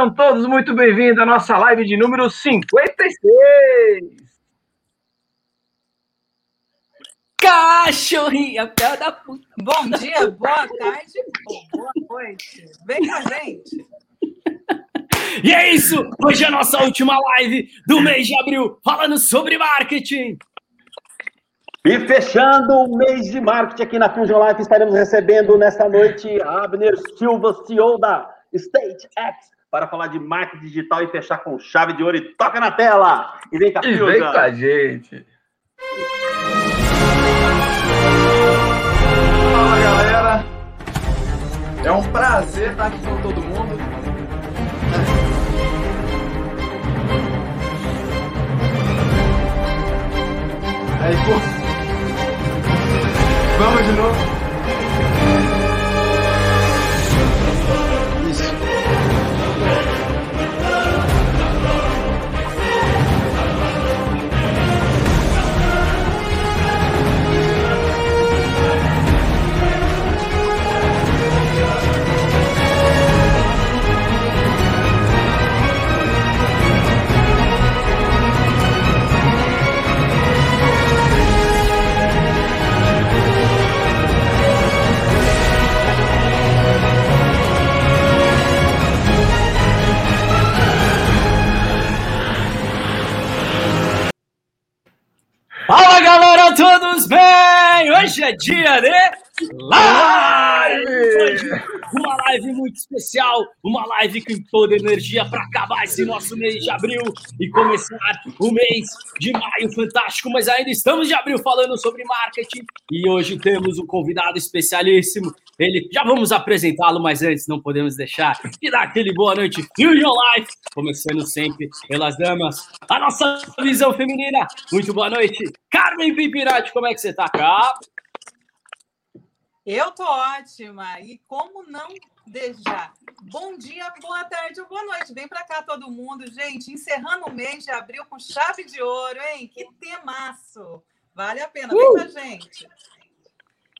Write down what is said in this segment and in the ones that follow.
Sejam todos muito bem-vindos à nossa live de número 56. Cachorrinha, pé da puta. Bom dia, boa tarde, boa noite. Vem com a gente. E é isso! Hoje é a nossa última live do mês de abril, falando sobre marketing. E fechando o mês de marketing aqui na Fusion Life, estaremos recebendo nesta noite Abner Silva, CEO da State X, para falar de marketing digital e fechar com chave de ouro e toca na tela! E vem com a E vem com a gente. Fala galera, é um prazer estar aqui com todo mundo. Aí, pô. Vamos de novo. Fala galera, todos bem? Hoje é dia de live! Uma live muito especial, uma live com toda energia para acabar esse nosso mês de abril e começar o mês de maio fantástico, mas ainda estamos de abril falando sobre marketing e hoje temos um convidado especialíssimo. Ele já vamos apresentá-lo, mas antes não podemos deixar de dar aquele boa noite Fusion Life, começando sempre pelas damas. A nossa visão feminina. Muito boa noite, Carmen Pipirati. Como é que você tá, cara? Eu tô ótima. E como não desejar? Bom dia, boa tarde ou boa noite. Vem pra cá todo mundo, gente. Encerrando o mês de abril com chave de ouro, hein? Que temaço. Vale a pena. Vem com a gente.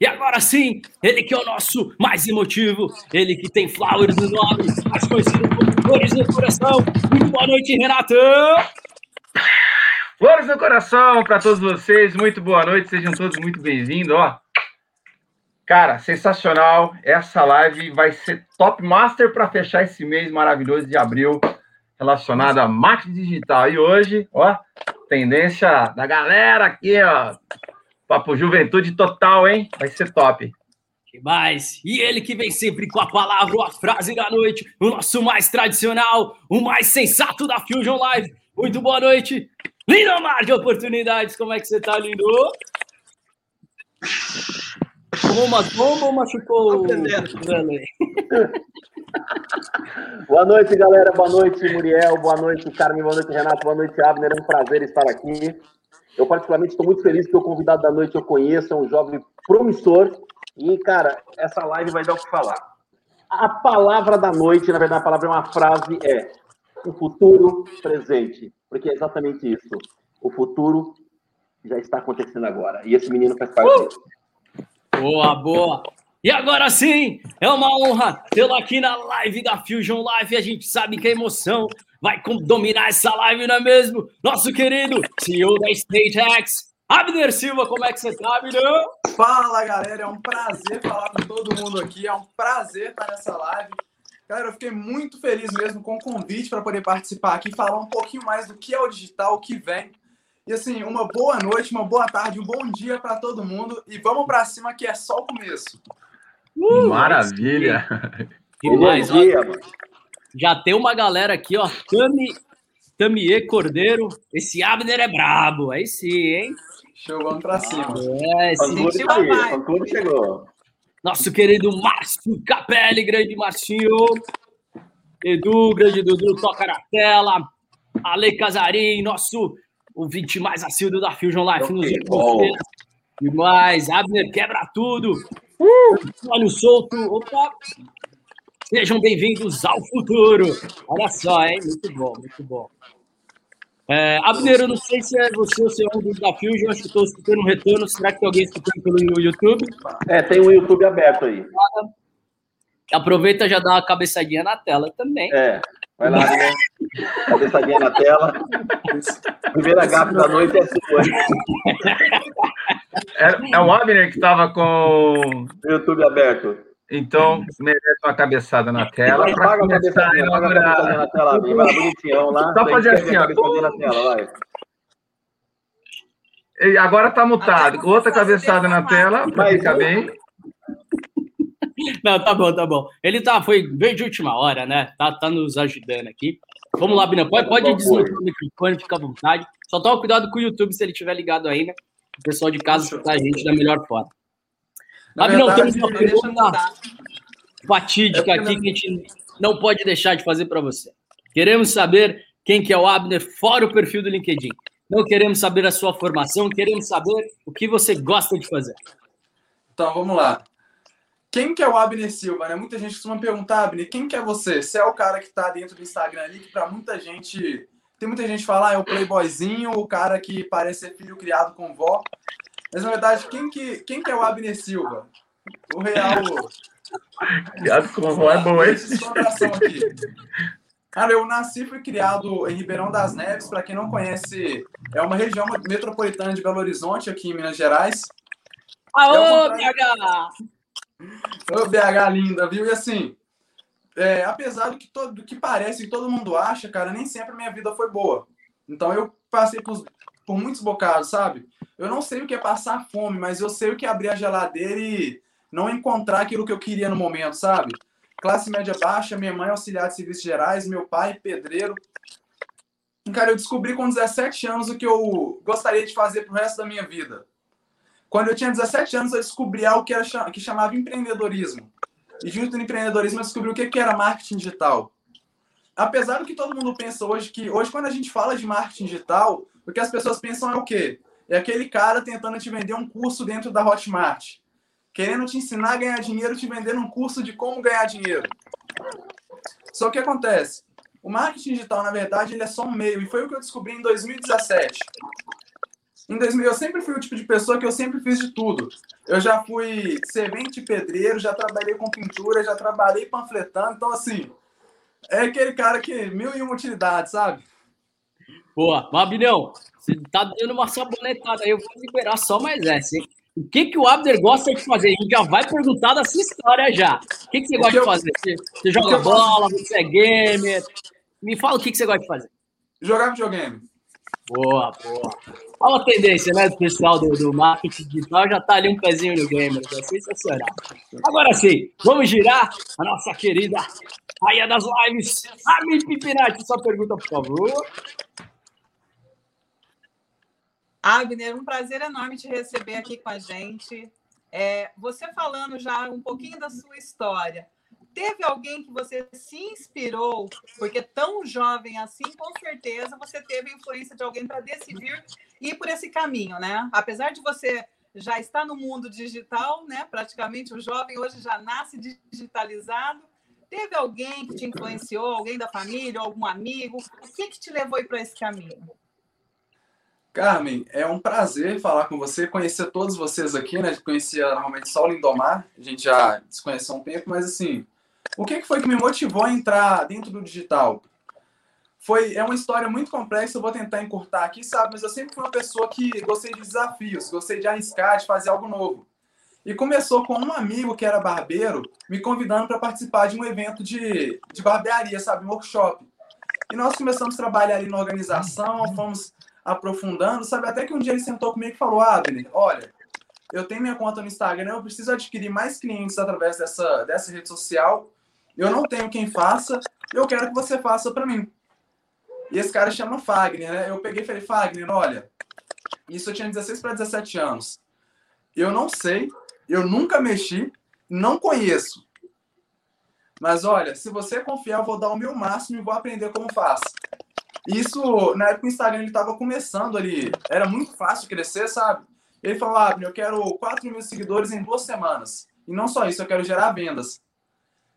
E agora sim, ele que é o nosso mais emotivo, ele que tem flowers no nome, mais conhecido como Flores no Coração. Muito boa noite, Renato! Flores no coração para todos vocês. Muito boa noite, sejam todos muito bem-vindos. Ó, cara, sensacional. Essa live vai ser top master para fechar esse mês maravilhoso de abril relacionado a marketing digital. E hoje, ó, tendência da galera aqui, ó. Papo juventude total, hein? Vai ser top. Que mais? E ele que vem sempre com a palavra a frase da noite, o nosso mais tradicional, o mais sensato da Fusion Live. Muito boa noite, Lindomar de Oportunidades. Como é que você tá, lindo? Tomou uma bomba ou machucou? Boa noite, galera. Boa noite, Muriel. Boa noite, Carmen. Boa noite, Renato. Boa noite, Abner. É um prazer estar aqui. Eu, particularmente, estou muito feliz que o convidado da noite eu conheço, é um jovem promissor. E, cara, essa live vai dar o que falar. A palavra da noite, na verdade, a palavra é uma frase, é o futuro presente. Porque é exatamente isso. O futuro já está acontecendo agora. E esse menino faz parte disso. Boa, boa. E agora sim, é uma honra tê-lo aqui na live da Fusion Live. A gente sabe que a emoção vai dominar essa live, não é mesmo? Nosso querido CEO da State X, Abner Silva. Como é que você tá, Abner? Fala galera, é um prazer falar com todo mundo aqui, é um prazer estar nessa live. Galera, eu fiquei muito feliz mesmo com o convite para poder participar aqui, falar um pouquinho mais do que é o digital, o que vem. E assim, uma boa noite, uma boa tarde, um bom dia para todo mundo e vamos para cima que é só o começo. Maravilha. E mais, ó, Bom dia, mano. já tem uma galera aqui, ó. Tami, Tamie Cordeiro. Esse Abner é brabo. Aí sim, hein? Show, vamos para cima. É, esse Fã-clube sentiu tá aí, a vibe. fã-clube chegou. Nosso querido Márcio Capelli, grande Marcinho. Edu, grande Dudu, toca na tela. Ale Casarim, nosso ouvinte mais assíduo da Fusion Life nos Ok, últimos bom. dias. E mais, Abner quebra tudo. Olho solto. Opa! Sejam bem-vindos ao futuro. Olha só, hein? Muito bom, muito bom. É, Abner, eu não sei se é você ou se é um dos da Fusion, acho que estou escutando um retorno. Será que tem alguém escutando pelo YouTube? É, tem o YouTube aberto aí. Aproveita já dá uma cabeçadinha na tela também. É. Vai lá, né? Cabeçadinha na tela. Primeira gafe da noite é sua. É, é o Abner que estava com YouTube aberto. Então, merece uma cabeçada na tela. Pra Paga a começar a cabeçadinha, paga a cabeçadinha na tela, Abner. Vai lá, bonitinhão lá. Só fazer assim, ó. na tela, vai. Agora tá mutado. Outra cabeçada na tela, para ficar bem. Não, tá bom, tá bom. Ele tá, foi bem de última hora, né? Tá, tá nos ajudando aqui. Vamos lá, Bina. Pode, pode desmutar o microfone, fica à vontade. Só toma cuidado com o YouTube se ele estiver ligado ainda. O pessoal de casa escutar a gente da melhor forma. Abner, verdade, temos uma pergunta fatídica É aqui que a gente não pode deixar de fazer para você. Queremos saber quem que é o Abner fora o perfil do LinkedIn. Não queremos saber a sua formação, queremos saber o que você gosta de fazer. Então, vamos lá. Quem que é o Abner Silva, né? Muita gente costuma perguntar, Abner, quem que é você? Você é o cara que tá dentro do Instagram ali, que pra muita gente... Tem muita gente que fala, ah, é o playboyzinho, o cara que parece ser filho criado com vó. Mas, na verdade, quem que, quem que é o Abner Silva? O real... Piada com vó é boa, hein? Cara, eu nasci e fui criado em Ribeirão das Neves. Para quem não conhece, é uma região metropolitana de Belo Horizonte, aqui em Minas Gerais. Aô, É uma- PH! Ô, BH linda, viu? E assim, é, apesar do que, todo, do que parece e todo mundo acha, cara, nem sempre a minha vida foi boa. Então eu passei por, por muitos bocados, sabe? Eu não sei o que é passar fome, mas eu sei o que é abrir a geladeira e não encontrar aquilo que eu queria no momento, sabe? Classe média baixa, minha mãe é auxiliar de serviços gerais, meu pai pedreiro. Cara, eu descobri com 17 anos o que eu gostaria de fazer pro resto da minha vida. Quando eu tinha 17 anos, eu descobri algo que, era, que chamava empreendedorismo. E junto no empreendedorismo, eu descobri o que, que era marketing digital. Apesar do que todo mundo pensa hoje, que hoje, quando a gente fala de marketing digital, o que as pessoas pensam é o quê? É aquele cara tentando te vender um curso dentro da Hotmart. Querendo te ensinar a ganhar dinheiro, te vendendo um curso de como ganhar dinheiro. Só que acontece? O marketing digital, na verdade, ele é só um meio. E foi o que eu descobri em 2017. Em 2000, eu sempre fui o tipo de pessoa que eu sempre fiz de tudo. Eu já fui servente pedreiro, já trabalhei com pintura, já trabalhei panfletando. Então, assim, é aquele cara que mil e uma utilidades, sabe? Boa, mas Abinão, você tá dando uma sabonetada aí, eu vou liberar só mais essa, hein? O que, que o Abner gosta de fazer? A gente já vai perguntar da sua história já. O que, que você gosta eu- de fazer? Você, você joga bola, você é gamer? Me fala o que, que você gosta de fazer. Jogar videogame. Boa, boa. Olha a tendência, né, do pessoal do, do marketing digital, já tá ali um pezinho no gamer, é sensacional. Agora sim, vamos girar a nossa querida rainha das lives, Ami Pipinati, sua pergunta, por favor. Abner, um prazer enorme te receber aqui com a gente. É, você falando já um pouquinho da sua história, teve alguém que você se inspirou, porque tão jovem assim, com certeza você teve a influência de alguém para decidir ir por esse caminho, né? Apesar de você já estar no mundo digital, né? Praticamente o jovem hoje já nasce digitalizado. Teve alguém que te influenciou, alguém da família, algum amigo? O que, que te levou para esse caminho? Carmen, é um prazer falar com você, conhecer todos vocês aqui, né? Conhecia normalmente só o Lindomar, a gente já se conheceu há um tempo, mas assim, o que foi que me motivou a entrar dentro do digital? Foi, é uma história muito complexa, eu vou tentar encurtar aqui, sabe? Mas eu sempre fui uma pessoa que gostei de desafios, gostei de arriscar, de fazer algo novo. E começou com um amigo que era barbeiro, me convidando para participar de um evento de, de barbearia, sabe? Um workshop. E nós começamos a trabalhar ali na organização, fomos aprofundando, sabe? Até que um dia ele sentou comigo e falou: Abner, olha, eu tenho minha conta no Instagram, eu preciso adquirir mais clientes através dessa, dessa rede social. Eu não tenho quem faça, eu quero que você faça para mim. E esse cara chama Fagner, né? Eu peguei e falei: Fagner, olha, isso eu tinha 16 para 17 anos. Eu não sei, eu nunca mexi, não conheço. Mas olha, se você confiar, eu vou dar o meu máximo e vou aprender como faz. Isso, na época o Instagram ele estava começando ali, era muito fácil crescer, sabe? Ele falou, ah, eu quero 4 mil seguidores em duas semanas. E não só isso, eu quero gerar vendas.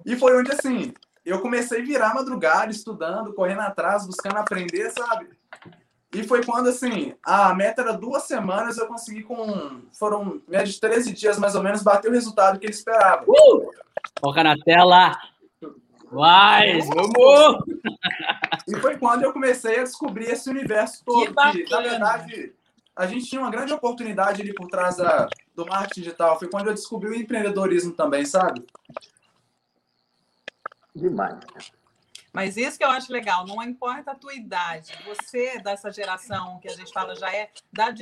E foi onde, assim, eu comecei a virar madrugada, estudando, correndo atrás, buscando aprender, sabe? E foi quando, assim, a meta era duas semanas, eu consegui com, foram média de 13 dias mais ou menos, bater o resultado que ele esperava. Uh! Foca na tela. Mais, vamos! E foi quando eu comecei a descobrir esse universo todo. Que, que na verdade, a gente tinha uma grande oportunidade ali por trás da, do marketing digital. Foi quando eu descobri o empreendedorismo também, sabe? Demais. Mas isso que eu acho legal, não importa a tua idade, você dessa geração que a gente fala já é da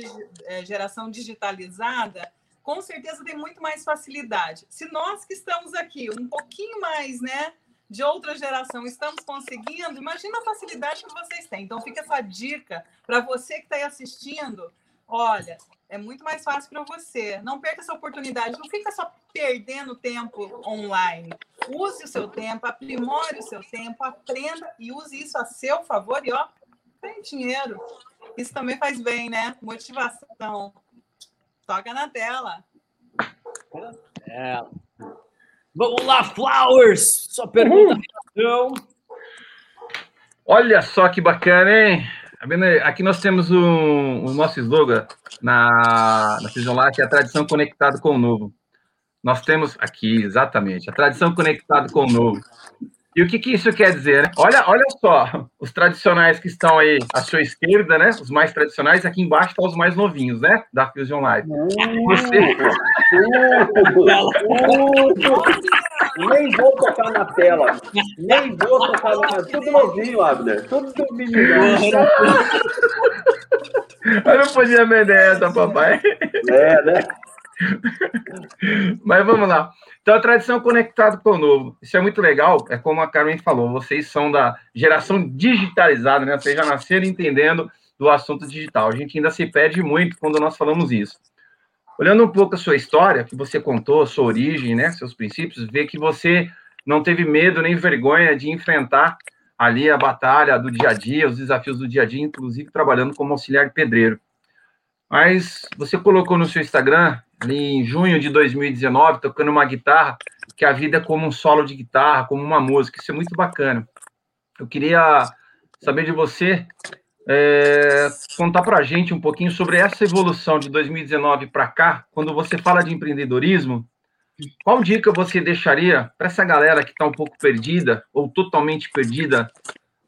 é, geração digitalizada, com certeza tem muito mais facilidade. Se nós que estamos aqui um pouquinho mais, né, de outra geração estamos conseguindo, imagina a facilidade que vocês têm. Então fica essa dica para você que está aí assistindo. Olha, é muito mais fácil para você. Não perca essa oportunidade. Não fica só perdendo tempo online. Use o seu tempo, aprimore o seu tempo, aprenda e use isso a seu favor. E ó, tem dinheiro. Isso também faz bem, né? Motivação. Toca na tela. É. Vamos lá, Flowers! Sua pergunta, uhum. Olha só que bacana, hein? Tá aqui nós temos o, o nosso slogan na, na Life, é a tradição conectada com o novo. Nós temos aqui, exatamente, a tradição conectada com o novo. E o que, que isso quer dizer? Né? Olha, olha só, os tradicionais que estão aí à sua esquerda, né? Os mais tradicionais, aqui embaixo estão os mais novinhos, né? Da Fusion Live. Você... Nem vou tocar na tela. Nem vou tocar na tela. Tudo novinho, Abner. Tudo menino. Eu não podia vender essa, papai. É, né? Mas vamos lá. Então, a tradição conectada com o novo. Isso é muito legal. É como a Carmen falou, vocês são da geração digitalizada, né? Vocês já nasceram entendendo do assunto digital. A gente ainda se perde muito quando nós falamos isso. Olhando um pouco a sua história, que você contou, sua origem, né? Seus princípios, vê que você não teve medo nem vergonha de enfrentar ali a batalha do dia a dia, os desafios do dia a dia, inclusive trabalhando como auxiliar pedreiro. Mas você colocou no seu Instagram em junho de 2019, tocando uma guitarra, que a vida é como um solo de guitarra, como uma música. Isso é muito bacana. Eu queria saber de você, é, contar para a gente um pouquinho sobre essa evolução de 2019 para cá, quando você fala de empreendedorismo. Qual dica você deixaria para essa galera que está um pouco perdida ou totalmente perdida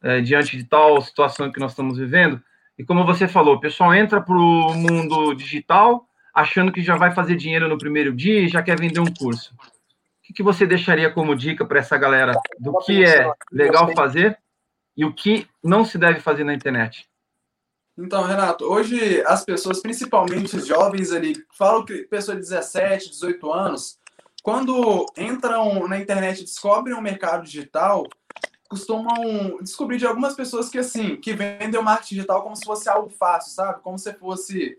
é, diante de tal situação que nós estamos vivendo? E como você falou, o pessoal entra para o mundo digital achando que já vai fazer dinheiro no primeiro dia e já quer vender um curso. O que, que você deixaria como dica para essa galera do que é legal fazer e o que não se deve fazer na internet? Então, Renato, hoje as pessoas, principalmente os jovens ali, falam que pessoa de 17, 18 anos, quando entram na internet e descobrem o mercado digital, costumam descobrir de algumas pessoas que assim, que vendem o marketing digital como se fosse algo fácil, sabe? Como se fosse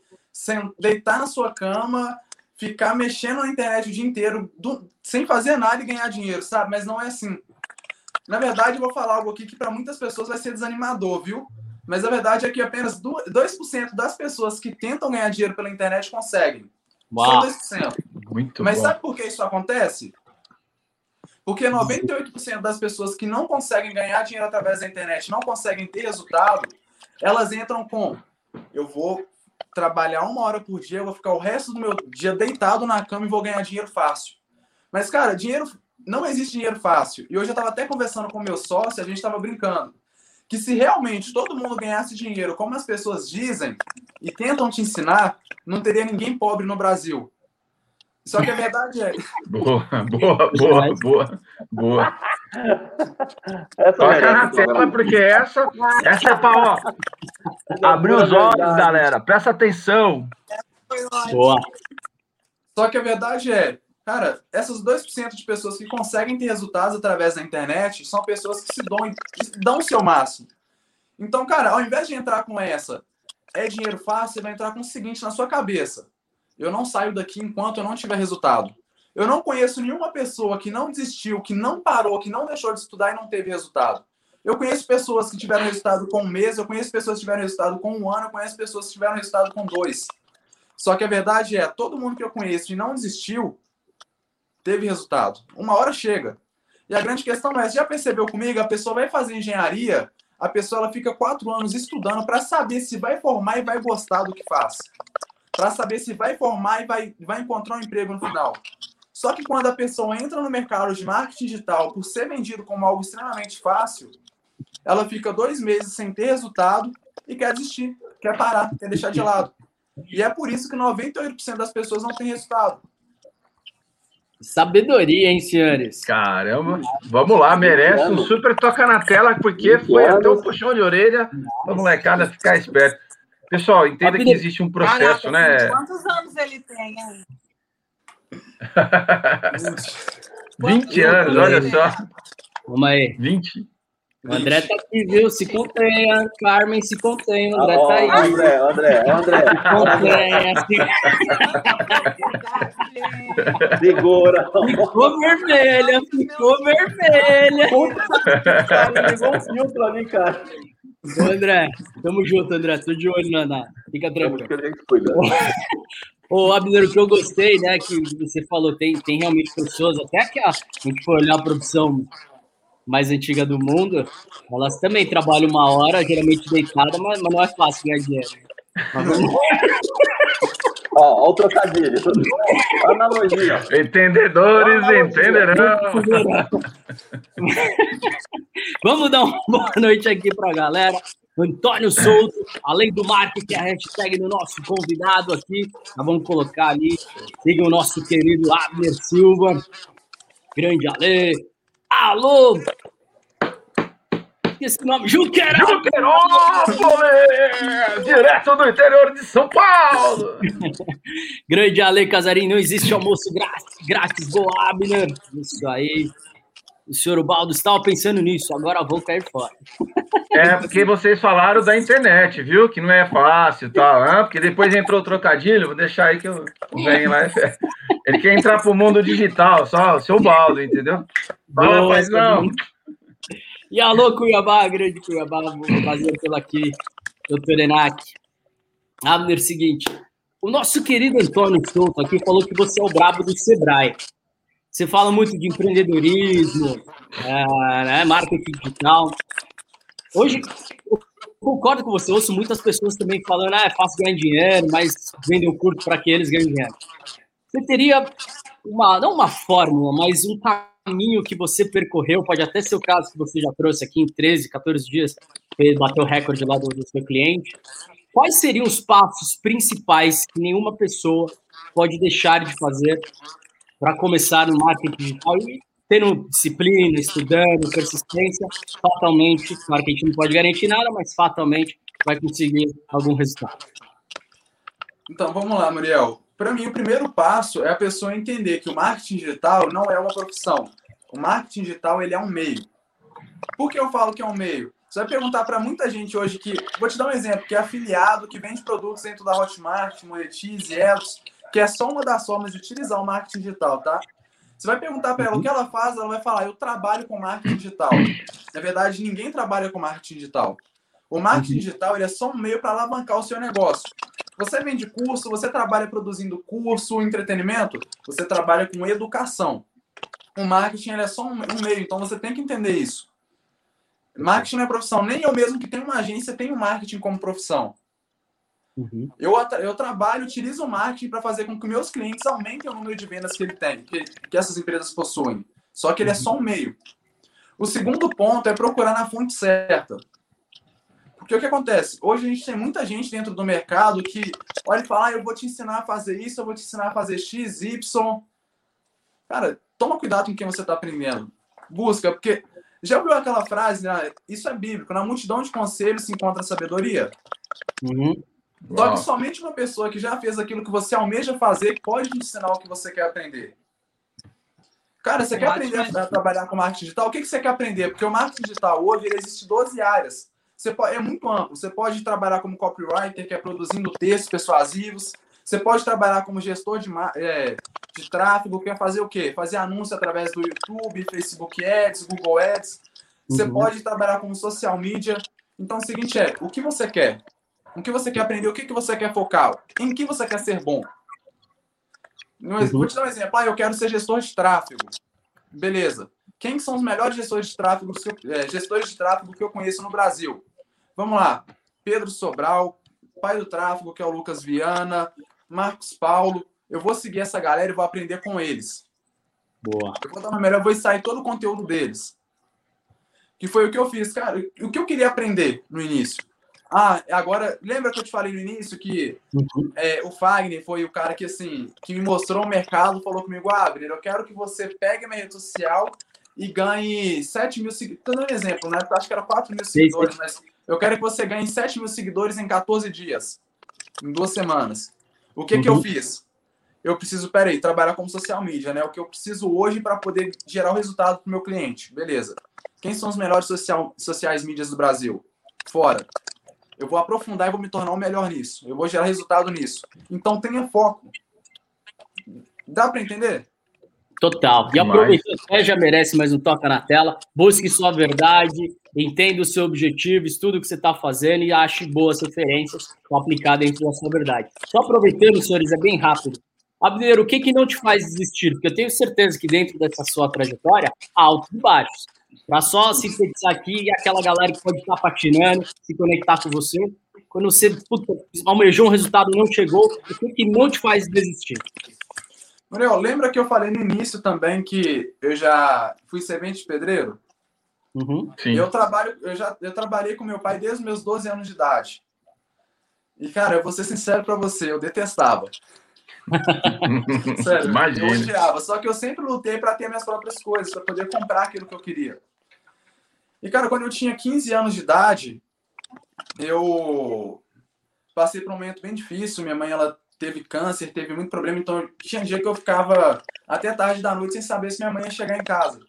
deitar na sua cama, ficar mexendo na internet o dia inteiro, do, sem fazer nada e ganhar dinheiro, sabe? Mas não é assim. Na verdade, eu vou falar algo aqui que para muitas pessoas vai ser desanimador, viu? Mas a verdade é que apenas 2% das pessoas que tentam ganhar dinheiro pela internet conseguem. Uau. Só 2%. Muito Mas bom. sabe por que isso acontece? Porque 98% das pessoas que não conseguem ganhar dinheiro através da internet, não conseguem ter resultado, elas entram com eu vou trabalhar uma hora por dia, eu vou ficar o resto do meu dia deitado na cama e vou ganhar dinheiro fácil. Mas, cara, dinheiro não existe dinheiro fácil. E hoje eu estava até conversando com meu sócio, a gente estava brincando. Que se realmente todo mundo ganhasse dinheiro como as pessoas dizem e tentam te ensinar, não teria ninguém pobre no Brasil. Só que a verdade é. Boa, boa, boa, boa, boa. Essa Toca na tela, porque essa, essa é para abrir os olhos, galera. Presta atenção. Boa. Só que a verdade é, cara, essas 2% de pessoas que conseguem ter resultados através da internet são pessoas que se dão, que dão o seu máximo. Então, cara, ao invés de entrar com essa, é dinheiro fácil, você vai entrar com o seguinte na sua cabeça eu não saio daqui enquanto eu não tiver resultado. Eu não conheço nenhuma pessoa que não desistiu, que não parou, que não deixou de estudar e não teve resultado. Eu conheço pessoas que tiveram resultado com um mês, eu conheço pessoas que tiveram resultado com um ano, eu conheço pessoas que tiveram resultado com dois. Só que a verdade é, todo mundo que eu conheço e não desistiu, teve resultado. Uma hora chega. E a grande questão é, já percebeu comigo? A pessoa vai fazer engenharia, a pessoa ela fica quatro anos estudando para saber se vai formar e vai gostar do que faz para saber se vai formar e vai, vai encontrar um emprego no final. Só que quando a pessoa entra no mercado de marketing digital por ser vendido como algo extremamente fácil, ela fica dois meses sem ter resultado e quer desistir, quer parar, quer deixar de lado. E é por isso que 98% das pessoas não têm resultado. Sabedoria, hein, senhores? Caramba, vamos lá, merece um super toca na tela, porque foi até um puxão de orelha pra molecada ficar esperto. Pessoal, entenda que existe um processo, Caraca, né? Quantos anos ele tem? hein? 20 anos, olha só. Vamos aí. 20. O André tá aqui, viu? Se contenha. Carmen, se contenha. O André tá aí. André, André, André. Contenha. se- Segura. Ficou vermelha, ficou vermelha. Cara, levou um filtro ali, cara. Ô, André, tamo junto, André. Tô de olho na. na- Fica tranquilo. Ô, Abner, o que eu gostei, né, que você falou, tem, tem realmente pessoas, até que a, a gente for olhar a profissão mais antiga do mundo, elas também trabalham uma hora, geralmente deitada, mas, mas não é fácil ganhar dinheiro. Mas vamos- Ó, ó o trocadilho. Analogia. Entendedores entenderão. Vamos dar uma boa noite aqui para a galera. Antônio Souto, além do marketing, que é a hashtag do nosso convidado aqui. Nós vamos colocar ali. Siga o nosso querido Abner Silva. Grande Ale. Alô! Esse nome, Juqueira! Juquerópolis! Direto do interior de São Paulo! Grande Ale Casarim, não existe almoço grátis, grátis boa, Abner. Isso aí. O senhor Baldo estava pensando nisso, agora vou cair fora. É, porque vocês falaram da internet, viu? Que não é fácil e tal. Ah, porque depois entrou o trocadilho, vou deixar aí que eu venho lá. Ele quer entrar pro mundo digital, só o seu baldo, entendeu? Fala, Boa, paizão. E alô, Cuiabá, grande Cuiabá, prazer pela aqui, doutor Enac. Abner, seguinte, o nosso querido Antônio Souto aqui falou que você é o brabo do Sebrae. Você fala muito de empreendedorismo, é, né, marketing digital. Hoje, eu concordo com você, ouço muitas pessoas também falando, ah, é fácil ganhar dinheiro, mas vendem o curto para que eles ganhem dinheiro. Você teria uma, não uma fórmula, mas um caminho que você percorreu, pode até ser o caso que você já trouxe aqui em 13, 14 dias, bateu o recorde lá do, do seu cliente. Quais seriam os passos principais que nenhuma pessoa pode deixar de fazer para começar no marketing digital e tendo disciplina, estudando, persistência, fatalmente, gente não pode garantir nada, mas fatalmente vai conseguir algum resultado. Então, vamos lá, Muriel. Para mim, o primeiro passo é a pessoa entender que o marketing digital não é uma profissão. O marketing digital ele é um meio. Por que eu falo que é um meio? Você vai perguntar para muita gente hoje que, vou te dar um exemplo, que é afiliado, que vende produtos dentro da Hotmart, Monetize, Elos, que é só uma das formas de utilizar o marketing digital, tá? Você vai perguntar para ela o que ela faz, ela vai falar, eu trabalho com marketing digital. Na verdade, ninguém trabalha com marketing digital. O marketing digital ele é só um meio para alavancar o seu negócio. Você vende curso, você trabalha produzindo curso, entretenimento, você trabalha com educação. O marketing é só um, um meio, então você tem que entender isso. Marketing não é profissão. Nem eu mesmo que tenho uma agência tenho marketing como profissão. Uhum. Eu, eu trabalho, utilizo o marketing para fazer com que meus clientes aumentem o número de vendas que ele tem, que, que essas empresas possuem. Só que ele é só um meio. O segundo ponto é procurar na fonte certa. Porque o que acontece? Hoje a gente tem muita gente dentro do mercado que olha e fala: ah, eu vou te ensinar a fazer isso, eu vou te ensinar a fazer X, Y. Cara, toma cuidado com quem você está aprendendo. Busca, porque já ouviu aquela frase, né? Isso é bíblico: na multidão de conselhos se encontra a sabedoria. Uhum. Só que somente uma pessoa que já fez aquilo que você almeja fazer pode te ensinar o que você quer aprender. Cara, você quer aprender a, a trabalhar com marketing digital? O que, que você quer aprender? Porque o marketing digital hoje ele existe 12 áreas. Você pode, é muito amplo. Você pode trabalhar como copywriter, que é produzindo textos persuasivos. Você pode trabalhar como gestor de, é, de tráfego, que é fazer o quê? Fazer anúncio através do YouTube, Facebook Ads, Google Ads. Você Uhum. pode trabalhar como social media. Então, o seguinte é, o que você quer? O que você quer aprender? O que, que você quer focar? Em que você quer ser bom? Um Uhum. Vou te dar um exemplo. Ah, eu quero ser gestor de tráfego. Beleza. Quem são os melhores gestores de tráfego, que eu- é, gestores de tráfego que eu conheço no Brasil? Vamos lá. Pedro Sobral, pai do tráfego, que é o Lucas Viana, Marcos Paulo. Eu vou seguir essa galera e vou aprender com eles. Boa. Eu vou dar uma melhor, vou extrair todo o conteúdo deles. Que foi o que eu fiz, cara. O que eu queria aprender no início? Ah, agora, lembra que eu te falei no início que Uhum. é, o Fagner foi o cara que, assim, que me mostrou o mercado, falou comigo, ah, eu quero que você pegue minha rede social e ganhe 7 mil seguidores. Tô dando um exemplo, né? Eu acho que era 4 mil seguidores, mas eu quero que você ganhe 7 mil seguidores em 14 dias, em duas semanas. O que que eu Uhum. fiz? Eu preciso, peraí, trabalhar como social media, né? O que eu preciso hoje para poder gerar o resultado para o meu cliente. Beleza. Quem são os melhores social, sociais mídias do Brasil? Fora. Eu vou aprofundar e vou me tornar o melhor nisso. Eu vou gerar resultado nisso. Então tenha foco. Dá para entender? Total. E aproveitando, você já merece mais um toca na tela. Busque sua verdade, entenda o seu objetivo, estude o que você está fazendo e ache boas referências para aplicar dentro da sua verdade. Só aproveitando, senhores, é bem rápido. Abner, o que, que não te faz desistir? Porque eu tenho certeza que dentro dessa sua trajetória altos e baixos. Para só sintetizar aqui, aquela galera que pode estar patinando, se conectar com você. Quando você puta, almejou um resultado e não chegou, o que, que não te faz desistir? Muriel, lembra que eu falei no início também que eu já fui servente de pedreiro? Uhum. Eu trabalho, eu já eu trabalhei com meu pai desde os meus 12 anos de idade. E cara, eu vou ser sincero para você, eu detestava. Sério, eu Imagina. odiava. Só que eu sempre lutei para ter minhas próprias coisas, para poder comprar aquilo que eu queria. E, cara, quando eu tinha 15 anos de idade, eu passei por um momento bem difícil. Minha mãe, ela teve câncer, teve muito problema. Então, tinha dia que eu ficava até tarde da noite sem saber se minha mãe ia chegar em casa.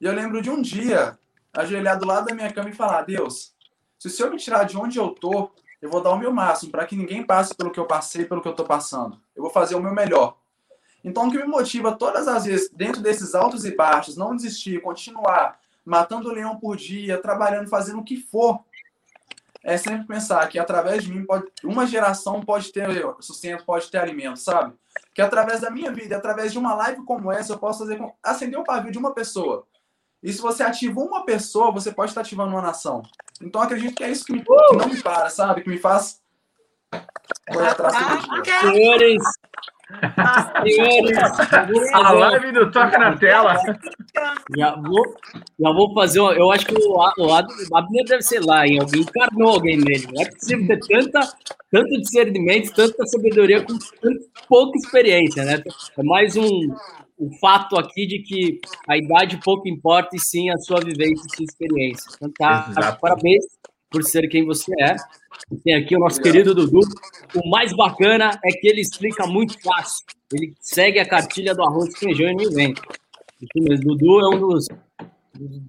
E eu lembro de um dia, ajoelhar do lado da minha cama e falar: Deus, se o Senhor me tirar de onde eu tô, eu vou dar o meu máximo para que ninguém passe pelo que eu passei, pelo que eu tô passando. Eu vou fazer o meu melhor. Então, o que me motiva todas as vezes, dentro desses altos e baixos, não desistir, continuar matando o leão por dia, trabalhando, fazendo o que for, é sempre pensar que através de mim, pode, uma geração pode ter sustento, pode ter alimento, sabe? Que através da minha vida, através de uma live como essa, eu posso fazer, com- acender o pavio de uma pessoa. E se você ativa uma pessoa, você pode estar ativando uma nação. Então, eu acredito que é isso que, me, que não me para, sabe? Que me faz correr atrás todo dia. Senhores, senhores, A live do Toca na Tela. já vou, já vou fazer uma, eu acho que o, o Abner deve ser lá, hein? Alguém encarnou alguém nele. Não é possível ter tanta, tanto discernimento, tanta sabedoria com pouca experiência, né? É mais um, um fato aqui de que a idade pouco importa e sim a sua vivência e sua experiência. Então, tá, Exato. parabéns por ser quem você é. E Tem aqui o nosso querido Dudu. O mais bacana é que ele explica muito fácil. Ele segue a cartilha do arroz, feijão e não inventa. Dudu é um dos,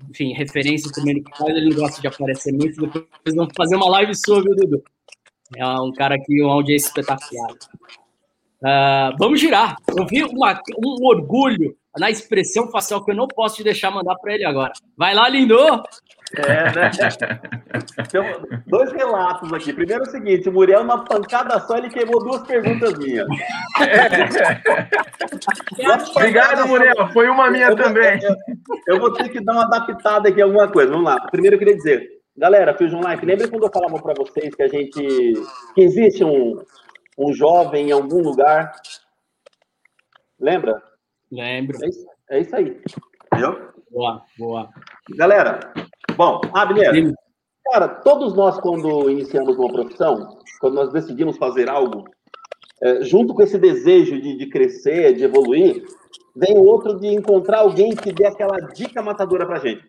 enfim, referências também que faz. Ele não gosta de aparecer muito. Depois vamos fazer uma live sua, viu, Dudu? É um cara que uma audiência espetacular. Ah, vamos girar. Eu vi uma- um orgulho na expressão facial que eu não posso te deixar mandar para ele agora. Vai lá, lindo! É, né? Então, dois relatos aqui. Primeiro é o seguinte: o Muriel, numa pancada só, ele queimou duas perguntas minhas. Obrigado, Muriel. Foi uma minha Eu vou- também. Eu, eu vou ter que dar uma adaptada aqui em alguma coisa. Vamos lá. Primeiro eu queria dizer, galera, Fusion Life, lembra quando eu falava para vocês que a gente. que existe um, um jovem em algum lugar? Lembra? Lembro. É isso, é isso aí. Entendeu? Boa, boa. Galera, bom, Abner, Sim. cara, todos nós, quando iniciamos uma profissão, quando nós decidimos fazer algo, é, junto com esse desejo de, de crescer, de evoluir, vem o outro de encontrar alguém que dê aquela dica matadora pra gente.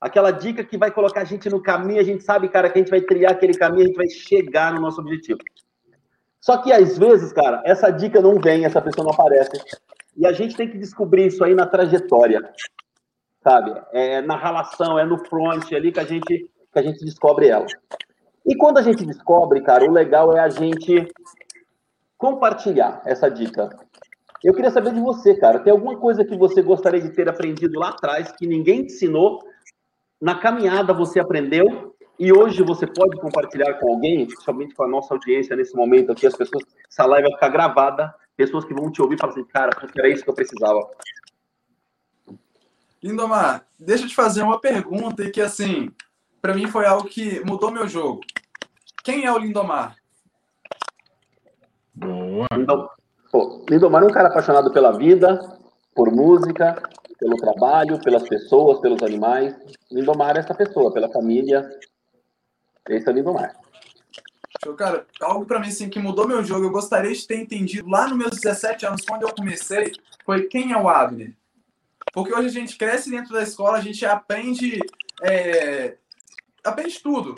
Aquela dica que vai colocar a gente no caminho, a gente sabe, cara, que a gente vai trilhar aquele caminho, a gente vai chegar no nosso objetivo. Só que às vezes, cara, essa dica não vem, essa pessoa não aparece. E a gente tem que descobrir isso aí na trajetória sabe? É na relação, é no front ali que a gente que a gente descobre ela. E quando a gente descobre, cara, o legal é a gente compartilhar essa dica. Eu queria saber de você, cara. Tem alguma coisa que você gostaria de ter aprendido lá atrás que ninguém te ensinou? Na caminhada você aprendeu e hoje você pode compartilhar com alguém, principalmente com a nossa audiência nesse momento aqui, as pessoas, essa live vai ficar gravada, pessoas que vão te ouvir e falar assim, cara, era isso que eu precisava. Lindomar, deixa eu te fazer uma pergunta e que, assim, para mim foi algo que mudou meu jogo. Quem é o Lindomar? Boa. Lindom- pô, Lindomar é um cara apaixonado pela vida, por música, pelo trabalho, pelas pessoas, pelos animais. Lindomar é essa pessoa, pela família. Esse é o Lindomar. Cara, algo para mim assim, que mudou meu jogo, eu gostaria de ter entendido lá nos meus 17 anos, quando eu comecei, foi quem é o Abner. Porque hoje a gente cresce dentro da escola, a gente aprende, é, aprende tudo.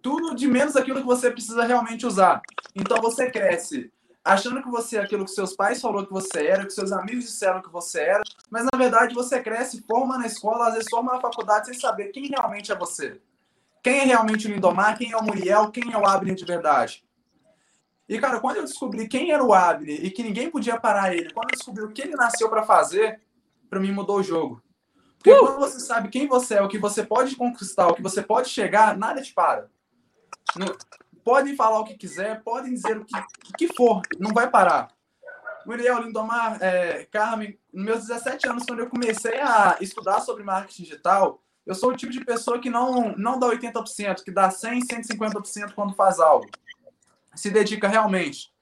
Tudo de menos aquilo que você precisa realmente usar. Então você cresce achando que você é aquilo que seus pais falaram que você era, que seus amigos disseram que você era, mas na verdade você cresce, forma na escola, às vezes forma na faculdade sem saber quem realmente é você. Quem é realmente o Lindomar, quem é o Muriel, quem é o Abner de verdade. E, cara, quando eu descobri quem era o Abner e que ninguém podia parar ele, quando eu descobri o que ele nasceu para fazer, para mim mudou o jogo. Porque uh! quando você sabe quem você é, o que você pode conquistar, o que você pode chegar, nada te para. podem falar o que quiser, podem dizer o que, que for, não vai parar. Muriel, Lindomar, é, Carmen, nos meus 17 anos, quando eu comecei a estudar sobre marketing digital, eu sou o tipo de pessoa que não, não dá 80%, que dá 100%, 150% quando faz algo. Se dedica realmente.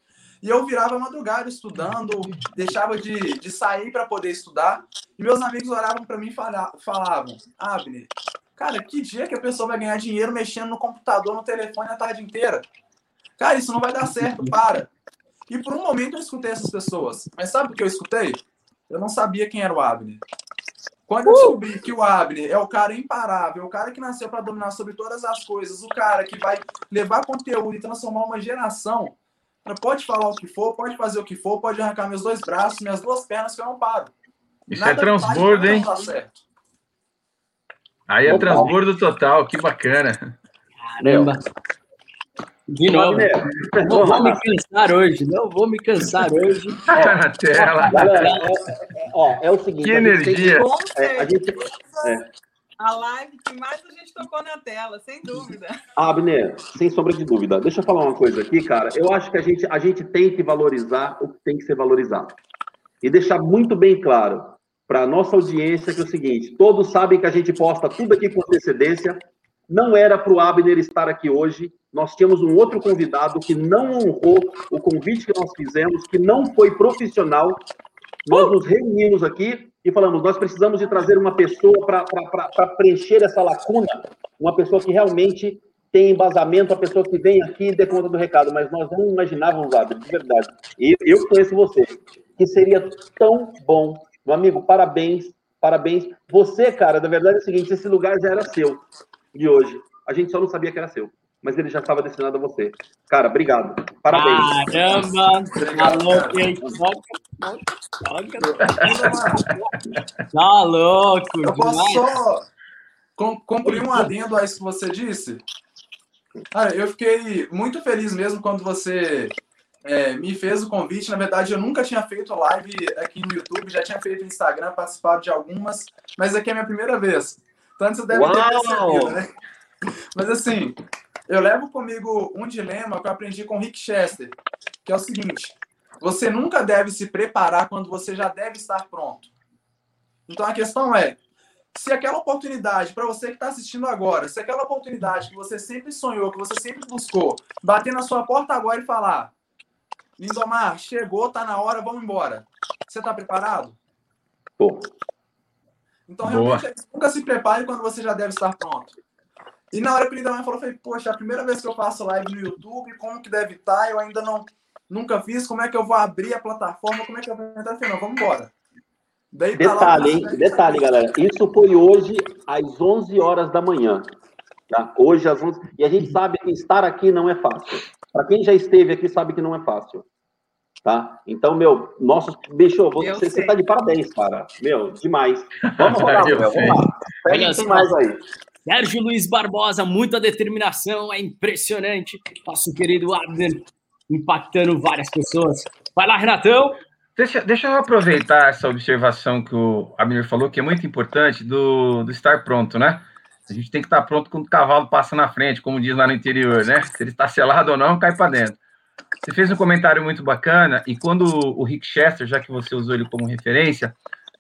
E eu virava madrugada estudando, deixava de, de sair para poder estudar. E meus amigos oravam para mim e falavam: Abner, cara, que dia que a pessoa vai ganhar dinheiro mexendo no computador, no telefone a tarde inteira? Cara, isso não vai dar certo, para. E por um momento eu escutei essas pessoas. Mas sabe o que eu escutei? Eu não sabia quem era o Abner. Quando eu descobri que o Abner é o cara imparável, o cara que nasceu para dominar sobre todas as coisas, o cara que vai levar conteúdo e transformar uma geração, pode falar o que for, pode fazer o que for, pode arrancar meus dois braços, minhas duas pernas, que eu não paro. Isso Nada é transbordo, hein? Aí é transbordo total, que bacana. Caramba. De novo. Não vou me cansar hoje. Não vou me cansar hoje. Tá na tela. Galera, é, ó, é o seguinte. Que energia. Que, é, a, gente, é. A live que mais a gente tocou na tela, sem dúvida. Abner, sem sombra de dúvida. Deixa eu falar uma coisa aqui, cara. Eu acho que a gente, a gente tem que valorizar o que tem que ser valorizado. E deixar muito bem claro para a nossa audiência que é o seguinte: todos sabem que a gente posta tudo aqui com antecedência. Não era para o Abner estar aqui hoje nós tínhamos um outro convidado que não honrou o convite que nós fizemos, que não foi profissional. Nós nos reunimos aqui e falamos: nós precisamos de trazer uma pessoa para preencher essa lacuna, uma pessoa que realmente tem embasamento, a pessoa que vem aqui e dê conta do recado, mas nós não imaginávamos, Abel, de verdade. E eu conheço você, que seria tão bom. Meu amigo, parabéns, parabéns. Você, cara, na verdade é o seguinte: esse lugar já era seu de hoje. A gente só não sabia que era seu mas ele já estava destinado a você. Cara, obrigado. Parabéns. Caramba! Alô, Tá louco! Eu posso só cumprir um adendo a isso que você disse? Cara, eu fiquei muito feliz mesmo quando você é, me fez o convite. Na verdade, eu nunca tinha feito live aqui no YouTube, já tinha feito no Instagram, participado de algumas, mas aqui é a minha primeira vez. Tanto você deve Uau! ter percebido, né? Mas assim, eu levo comigo um dilema que eu aprendi com Rick Chester, que é o seguinte: você nunca deve se preparar quando você já deve estar pronto. Então a questão é, se aquela oportunidade, para você que está assistindo agora, se aquela oportunidade que você sempre sonhou, que você sempre buscou, bater na sua porta agora e falar: Lindomar, chegou, tá na hora, vamos embora. Você está preparado? Pô. Então, realmente, Boa. nunca se prepare quando você já deve estar pronto. E na hora que o Lindomar falou, eu falei, poxa, é a primeira vez que eu faço live no YouTube, como que deve estar? Tá? Eu ainda não nunca fiz, como é que eu vou abrir a plataforma, como é que eu vou entrar? Eu falei, não, vamos embora. Daí, tá detalhe, hein? Detalhe, galera. Isso foi hoje às 11 horas da manhã. Tá? Hoje às 11. E a gente sabe que estar aqui não é fácil. Para quem já esteve aqui, sabe que não é fácil. Tá? Então, meu, nosso. Bicho, você, você tá de parabéns, cara. Meu, demais. Vamos rodar, meu, vamos lá. Pega mais aí. Sérgio Luiz Barbosa, muita determinação, é impressionante. Nosso querido Abner impactando várias pessoas. Vai lá, Renatão. Deixa, deixa eu aproveitar essa observação que o Abner falou, que é muito importante, do, do estar pronto, né? A gente tem que estar pronto quando o cavalo passa na frente, como diz lá no interior, né? Se ele está selado ou não, cai para dentro. Você fez um comentário muito bacana, e quando o Rick Chester, já que você usou ele como referência,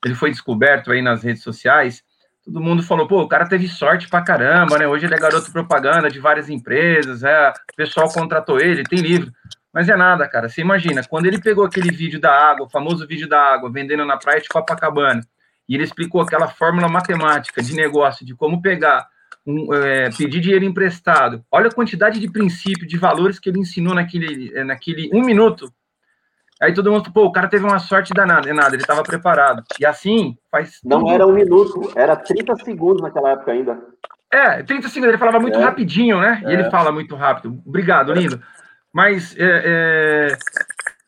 ele foi descoberto aí nas redes sociais, todo mundo falou, pô, o cara teve sorte pra caramba, né? Hoje ele é garoto propaganda de várias empresas, é, o pessoal contratou ele, tem livro. Mas é nada, cara. Você imagina, quando ele pegou aquele vídeo da água, o famoso vídeo da água, vendendo na praia de Copacabana, e ele explicou aquela fórmula matemática de negócio, de como pegar, um, é, pedir dinheiro emprestado. Olha a quantidade de princípio, de valores que ele ensinou naquele, é, naquele um minuto. Aí todo mundo, pô, o cara teve uma sorte danada, é nada, ele estava preparado. E assim, faz. Não era um minuto, era 30 segundos naquela época ainda. É, 30 segundos, ele falava muito É. rapidinho, né? E É. ele fala muito rápido. Obrigado, lindo. Mas é, é,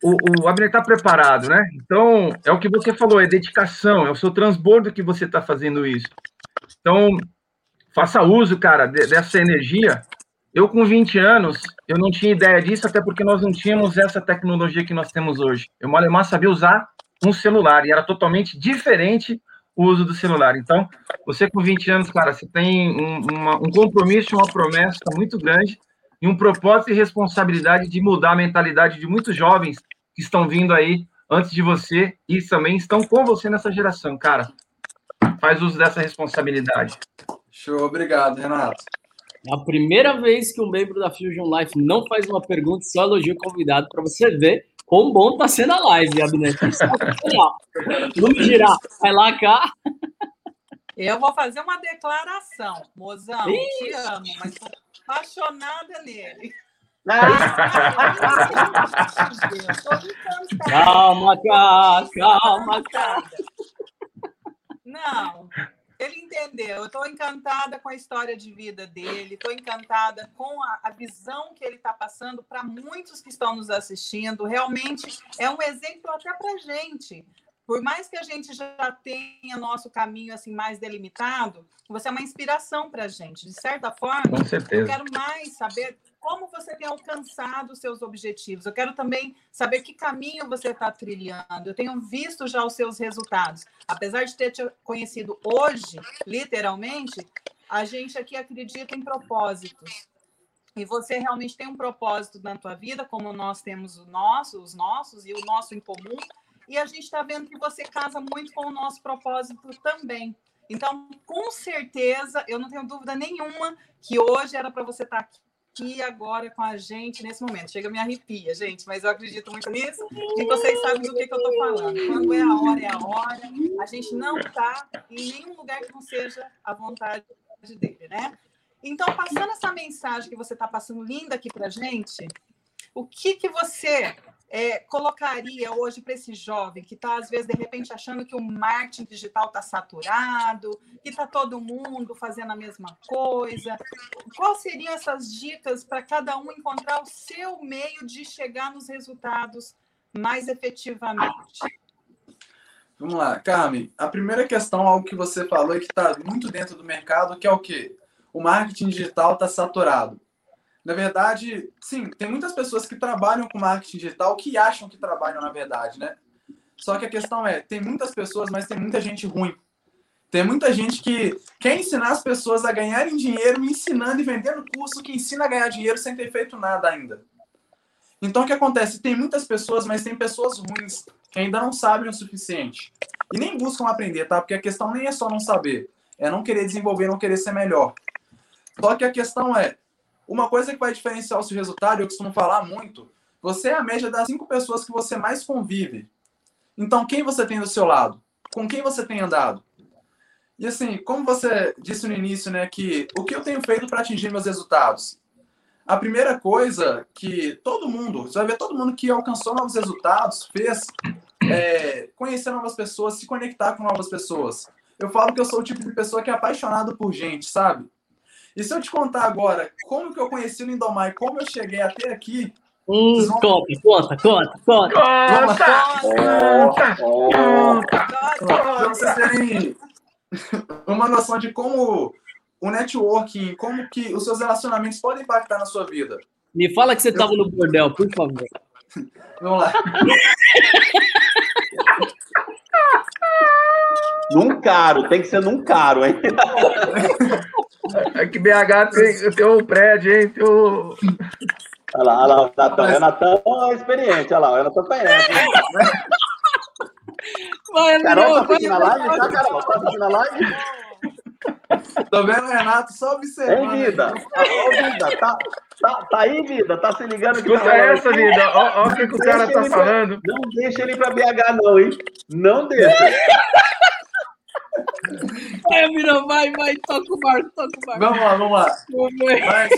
o, o Abner está preparado, né? Então, é o que você falou, é dedicação, é o seu transbordo que você está fazendo isso. Então, faça uso, cara, de- dessa energia. Eu, com 20 anos, eu não tinha ideia disso, até porque nós não tínhamos essa tecnologia que nós temos hoje. Eu, Malemar, sabia usar um celular, e era totalmente diferente o uso do celular. Então, você com 20 anos, cara, você tem um, uma- um compromisso, uma promessa muito grande e um propósito e responsabilidade de mudar a mentalidade de muitos jovens que estão vindo aí antes de você e também estão com você nessa geração, cara. Faz uso dessa responsabilidade. Show, obrigado, Renato. É a primeira vez que um membro da Fusion Life não faz uma pergunta e só elogia o convidado para você ver quão bom tá sendo a live, Abner. Vamos girar. Vai lá, cá. Eu vou fazer uma declaração. Mozão, Ih! te amo, mas tô apaixonada nele. Cara. Calma, cá. Calma, cá. Não, ele entendeu. Eu estou encantada com a história de vida dele, estou encantada com a, a visão que ele está passando para muitos que estão nos assistindo. Realmente é um exemplo até para gente. Por mais que a gente já tenha nosso caminho assim mais delimitado, você é uma inspiração para a gente. De certa forma, Com eu certeza. quero mais saber você tem alcançado os seus objetivos. Eu quero também saber que caminho você está trilhando. Eu tenho visto já os seus resultados. Apesar de ter te conhecido hoje, literalmente, a gente aqui acredita em propósitos. E você realmente tem um propósito na tua vida, como nós temos o nosso, os nossos e o nosso em comum. E a gente está vendo que você casa muito com o nosso propósito também. Então, com certeza, eu não tenho dúvida nenhuma que hoje era para você estar aqui agora com a gente nesse momento. Chega, me arrepia, gente, mas eu acredito muito nisso e vocês sabem do que, que eu estou falando. Quando é a hora, é a hora. A gente não está em nenhum lugar que não seja a vontade dele, né? Então, passando essa mensagem que você está passando linda aqui para gente, o que, que você é, colocaria hoje para esse jovem que está, às vezes, de repente, achando que o marketing digital está saturado, que está todo mundo fazendo a mesma coisa? Quais seriam essas dicas para cada um encontrar o seu meio de chegar nos resultados mais efetivamente? Vamos lá, Carmen. A primeira questão, algo que você falou e que está muito dentro do mercado, que é o quê? O marketing digital está saturado. Na verdade, sim, tem muitas pessoas que trabalham com marketing digital que acham que trabalham na verdade, né? Só que a questão é, tem muitas pessoas, mas tem muita gente ruim. Tem muita gente que quer ensinar as pessoas a ganharem dinheiro me ensinando e vendendo curso que ensina a ganhar dinheiro sem ter feito nada ainda. Então, o que acontece? Tem muitas pessoas, mas tem pessoas ruins que ainda não sabem o suficiente. E nem buscam aprender, tá? Porque a questão nem é só não saber. É não querer desenvolver, não querer ser melhor. Só que a questão é, uma coisa que vai diferenciar o seu resultado, eu costumo falar muito, você é a média das cinco pessoas que você mais convive. Então, quem você tem do seu lado? Com quem você tem andado? E assim, como você disse no início, né, que o que eu tenho feito para atingir meus resultados? A primeira coisa que todo mundo, você vai ver todo mundo que alcançou novos resultados, fez é, conhecer novas pessoas, se conectar com novas pessoas. Eu falo que eu sou o tipo de pessoa que é apaixonado por gente, sabe? E se eu te contar agora como que eu conheci o Lindomar e como eu cheguei até aqui, Hum, vão- conta, conta, conta, conta. Conta! Ó, ó. para vocês terem uma noção de como o networking, como que os seus relacionamentos podem impactar na sua vida. Me fala que você estava no bordel, por favor. Vamos lá. Num caro, tem que ser num caro, hein? É que BH tem, tem um prédio, hein? Tem um... Olha lá, olha lá, o Renatão. O Renatão é experiente, olha lá, o Renatão conhece. Vai, Carol tá assistindo a live? Tá, Carol? Tá assistindo a live? Tô vendo o Renato só observando. Ei, vida. aí. Ô, vida, tá, tá, tá aí, vida? Tá se ligando que Escuta tá essa, vida. Ó o que, que o cara tá falando. Não deixa ele ir pra BH, não, hein? Não deixa. Vai, Mirão, vai, vai, toca o barco, toca o barco. Vamos lá, vamos lá. Mas,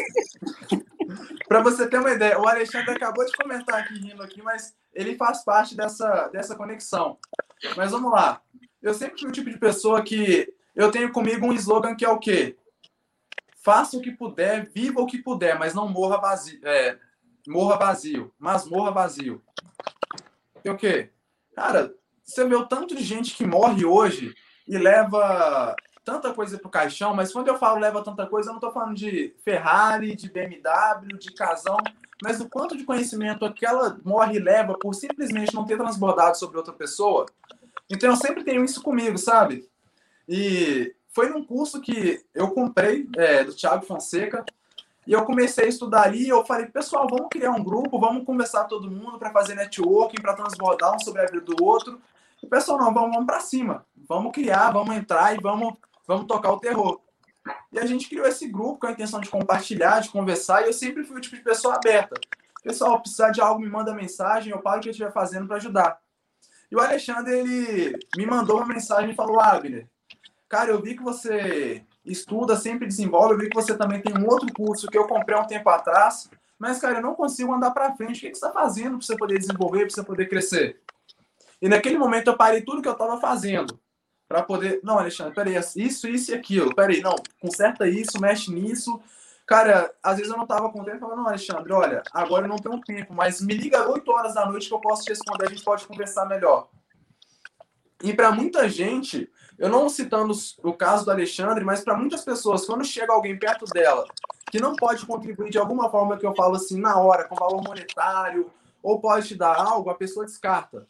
para você ter uma ideia, o Alexandre acabou de comentar aqui rindo aqui, mas ele faz parte dessa, dessa conexão. Mas vamos lá. Eu sempre fui o tipo de pessoa que eu tenho comigo um slogan que é o quê? Faça o que puder, viva o que puder, mas não morra vazio. É, morra vazio, mas morra vazio. E o quê? Cara, você vê o tanto de gente que morre hoje e leva tanta coisa pro caixão, mas quando eu falo leva tanta coisa, eu não tô falando de Ferrari, de BMW, de casão, mas do quanto de conhecimento aquela morre e leva por simplesmente não ter transbordado sobre outra pessoa. Então eu sempre tenho isso comigo, sabe? E foi num curso que eu comprei é, do Thiago Fonseca e eu comecei a estudar ali eu falei, pessoal, vamos criar um grupo, vamos conversar todo mundo para fazer networking, para transbordar um sobre a vida do outro. E pessoal, não, vamos, vamos para cima, vamos criar, vamos entrar e vamos, vamos tocar o terror. E a gente criou esse grupo com a intenção de compartilhar, de conversar, e eu sempre fui o tipo de pessoa aberta. Pessoal, precisar de algo, me manda mensagem, eu paro o que eu estiver fazendo para ajudar. E o Alexandre, ele me mandou uma mensagem e falou, Abner, cara, eu vi que você estuda, sempre desenvolve, eu vi que você também tem um outro curso que eu comprei há um tempo atrás, mas, cara, eu não consigo andar para frente. O que, você está fazendo para você poder desenvolver, para você poder crescer? E naquele momento eu parei tudo que eu estava fazendo para poder. Não, Alexandre, peraí, isso, isso e aquilo. Peraí, não, conserta isso, mexe nisso. Cara, às vezes eu não tava com tempo, eu falava, não, Alexandre, olha, agora eu não tenho tempo, mas me liga 8 horas da noite que eu posso te responder, a gente pode conversar melhor. E para muita gente, eu não citando o caso do Alexandre, mas para muitas pessoas, quando chega alguém perto dela que não pode contribuir de alguma forma que eu falo assim na hora, com valor monetário, ou pode te dar algo, a pessoa descarta.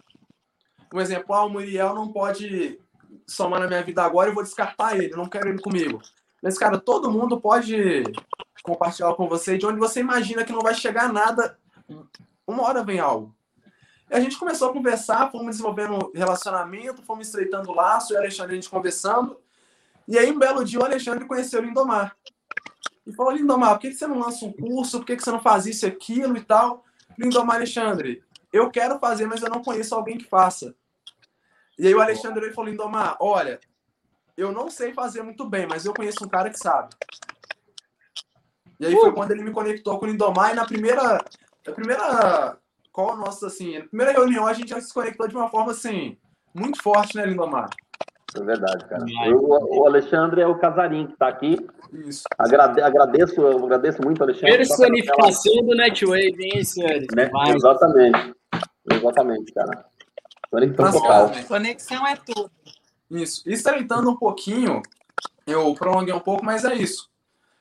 Um exemplo, ah, o Muriel não pode somar na minha vida agora, eu vou descartar ele, não quero ele comigo. Mas, cara, todo mundo pode compartilhar com você de onde você imagina que não vai chegar nada, uma hora vem algo. E a gente começou a conversar, fomos desenvolvendo relacionamento, fomos estreitando laço, e o Alexandre a gente conversando. E aí, um belo dia, o Alexandre conheceu o Lindomar. E falou, Lindomar, por que você não lança um curso? Por que você não faz isso e aquilo e tal? Lindomar, Alexandre, eu quero fazer, mas eu não conheço alguém que faça. E aí o Alexandre ele falou, Lindomar, olha, eu não sei fazer muito bem, mas eu conheço um cara que sabe. E aí foi quando ele me conectou com o Lindomar e na primeira, na primeira qual nossa assim, na primeira reunião a gente já se conectou de uma forma assim muito forte, né, Lindomar? É verdade, cara. Eu, o Alexandre é o Casarim que está aqui. Isso. Agrade, agradeço, eu agradeço muito, Alexandre. Personificação do Netwave, hein, senhores? Né? Exatamente. Exatamente, cara. Conexão Mas, total. cara, Conexão é tudo. Isso. E estreitando um pouquinho, eu prolonguei um pouco, mas é isso.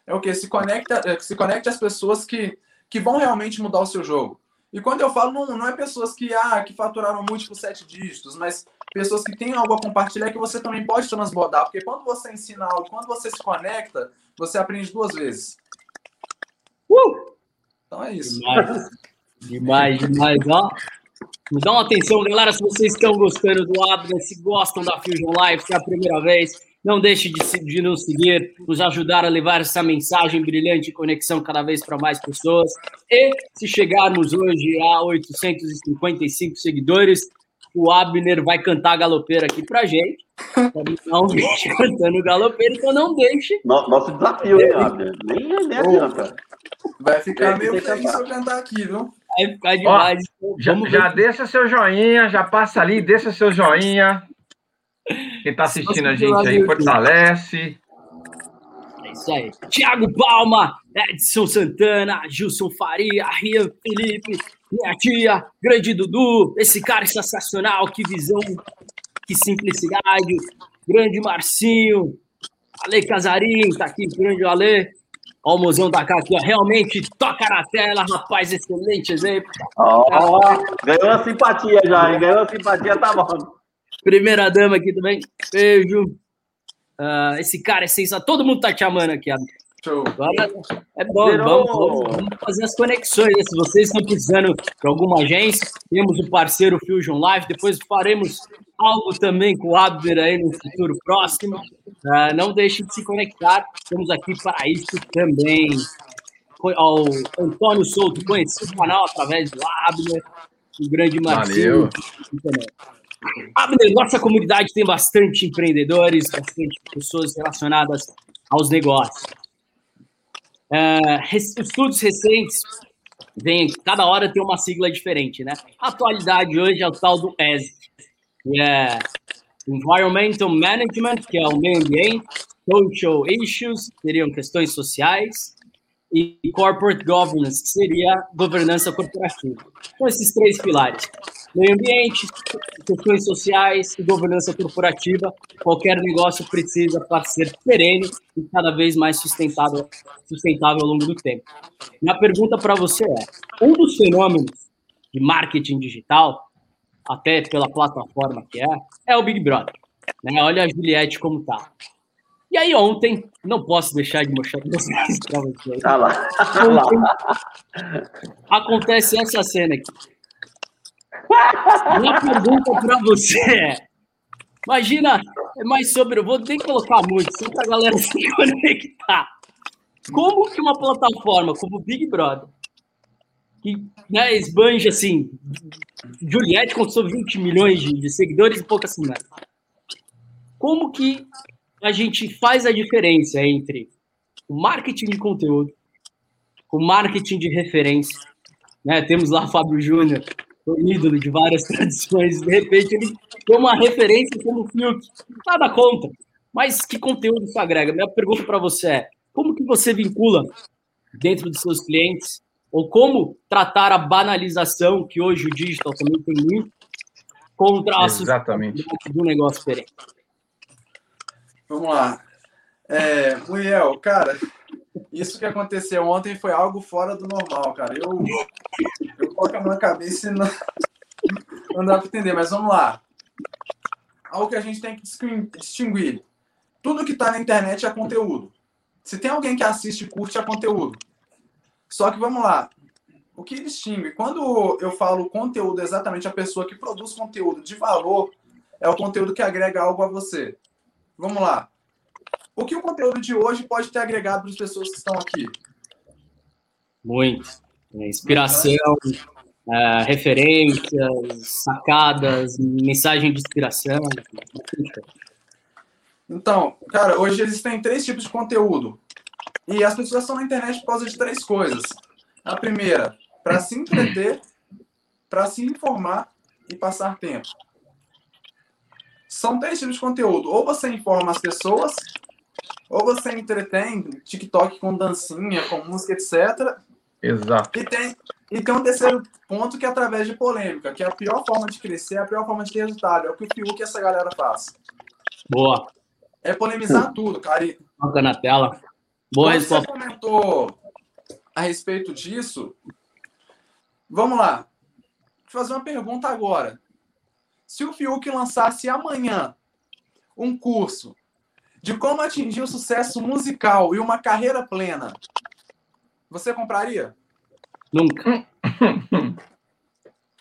É o que? Se conecta, é, se conecte às pessoas que, que vão realmente mudar o seu jogo. E quando eu falo, não, não é pessoas que, ah, que faturaram múltiplos sete dígitos, mas pessoas que têm algo a compartilhar que você também pode transbordar. Porque quando você ensina algo, quando você se conecta, você aprende duas vezes. Uh! Então é isso. Demais, demais, demais, ó. Me dá uma atenção, galera, se vocês estão gostando do Abner, se gostam da Fusion Live, se é a primeira vez, não deixe de, de nos seguir, nos ajudar a levar essa mensagem brilhante e conexão cada vez para mais pessoas. E se chegarmos hoje a 855 seguidores, o Abner vai cantar galopeira aqui pra gente. Não deixe cantando galopeira, então não deixe. No- Nosso desafio, hein, Abner? Nem, nem adianta. Vai ficar meio que feio se eu cantar aqui, viu? Vai ficar demais. Então, Já, já deixa seu joinha, já passa ali, deixa seu joinha. Quem tá assistindo a gente aí, fortalece. É isso aí. Tiago Palma, Edson Santana, Gilson Faria, Rian Felipe, minha tia, grande Dudu, esse cara é sensacional, que visão, que simplicidade, grande Marcinho, Ale Casarim, tá aqui, grande Ale. Ó, o mozão da cá aqui, ó, realmente toca na tela, rapaz, excelente exemplo. Ó, ganhou a simpatia já, hein? Ganhou a simpatia, tá bom. Primeira dama aqui também, beijo. Ah, esse cara é sensacional, todo mundo tá te amando aqui, Abner. Show. Agora é bom, vamos- vamos fazer as conexões. né? Se vocês estão precisando de alguma agência, temos o parceiro Fusion Live. Depois faremos algo também com o Abner aí no futuro próximo. Uh, não deixe de se conectar, estamos aqui para isso também. Ao Antônio Souto, conheci o canal através do Abner, o grande Marcinho. Valeu. Nossa comunidade tem bastante empreendedores, bastante pessoas relacionadas aos negócios. Uh, estudos recentes vem, cada hora tem uma sigla diferente, né? A atualidade hoje é o tal do ESG, que é Environmental Management, que é o meio ambiente, Social Issues, seriam questões sociais, e Corporate Governance, que seria governança corporativa. Então, esses três pilares meio ambiente, questões sociais e governança corporativa, qualquer negócio precisa para ser perene e cada vez mais sustentável, sustentável ao longo do tempo. Minha pergunta para você é: um dos fenômenos de marketing digital, até pela plataforma que é, é o Big Brother. Né? Olha a Juliette como tá. E aí ontem, não posso deixar de mostrar para vocês. Tá lá. Ontem, acontece essa cena aqui. Minha pergunta para você é: imagina, é mais sobre. Eu vou ter que colocar muito, só para a galera se conectar. Como que uma plataforma como o Big Brother, que né, esbanja assim, Juliette conquistou 20 milhões de, de seguidores e poucas semanas. Como que a gente faz a diferença entre o marketing de conteúdo, o marketing de referência, né? Temos lá Fábio Júnior, o ídolo de várias tradições, de repente ele tem uma referência como o Fiuk. Nada contra. Mas que conteúdo isso agrega? Minha pergunta para você é: como que você vincula dentro dos seus clientes, ou como tratar a banalização, que hoje o digital também tem muito, contra a Exatamente. do negócio perene? Vamos lá. É, Muriel, cara, isso que aconteceu ontem foi algo fora do normal, cara. Eu, eu coloco a mão na cabeça e não, não dá para entender, mas vamos lá. Algo que a gente tem que distinguir. Tudo que está na internet é conteúdo. Se tem alguém que assiste e curte, é conteúdo. Só que vamos lá. O que distingue? Quando eu falo conteúdo, exatamente a pessoa que produz conteúdo de valor, é o conteúdo que agrega algo a você. Vamos lá. O que o conteúdo de hoje pode ter agregado para as pessoas que estão aqui? Muito. Inspiração, é, referências, sacadas, mensagem de inspiração. Então, cara, hoje existem três tipos de conteúdo. E as pessoas estão na internet por causa de três coisas. A primeira, para se entreter, para se informar e passar tempo. São três tipos de conteúdo. Ou você informa as pessoas, ou você entretém TikTok com dancinha, com música, etc. Exato. E tem, e tem um terceiro ponto que é através de polêmica, que é a pior forma de crescer, a pior forma de ter resultado. É o que o Fiuk e essa galera faz. Boa. É polemizar tudo, cara. E... Toca na tela. Boa Quando resposta. você comentou a respeito disso, vamos lá. Vou fazer uma pergunta agora. Se o Fiuk lançasse amanhã um curso de como atingir o sucesso musical e uma carreira plena, você compraria? Nunca.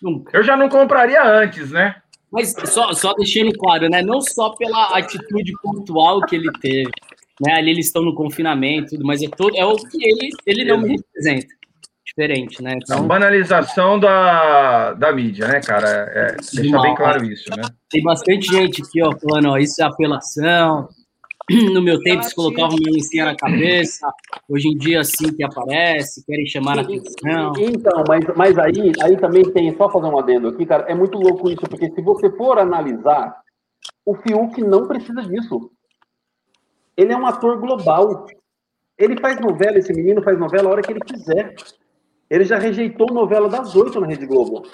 Nunca. Eu já não compraria antes, né? Mas só, só deixando claro, né? Não só pela atitude pontual que ele teve. Né? Ali eles estão no confinamento, mas é, todo, é o que ele, ele não me representa. Diferente, né? Então, a banalização da, da mídia, né, cara? É, deixa bem claro isso, né? Tem bastante gente aqui, ó, falando, ó, isso é apelação, no meu tempo, se colocava uma lincinha na cabeça. Hoje em dia, assim que aparece, querem chamar a atenção. Então, mas, mas aí, aí também tem, só fazer um adendo aqui, cara, é muito louco isso, porque se você for analisar, o Fiuk não precisa disso. Ele é um ator global. Ele faz novela, esse menino faz novela a hora que ele quiser. Ele já rejeitou novela das oito na Rede Globo.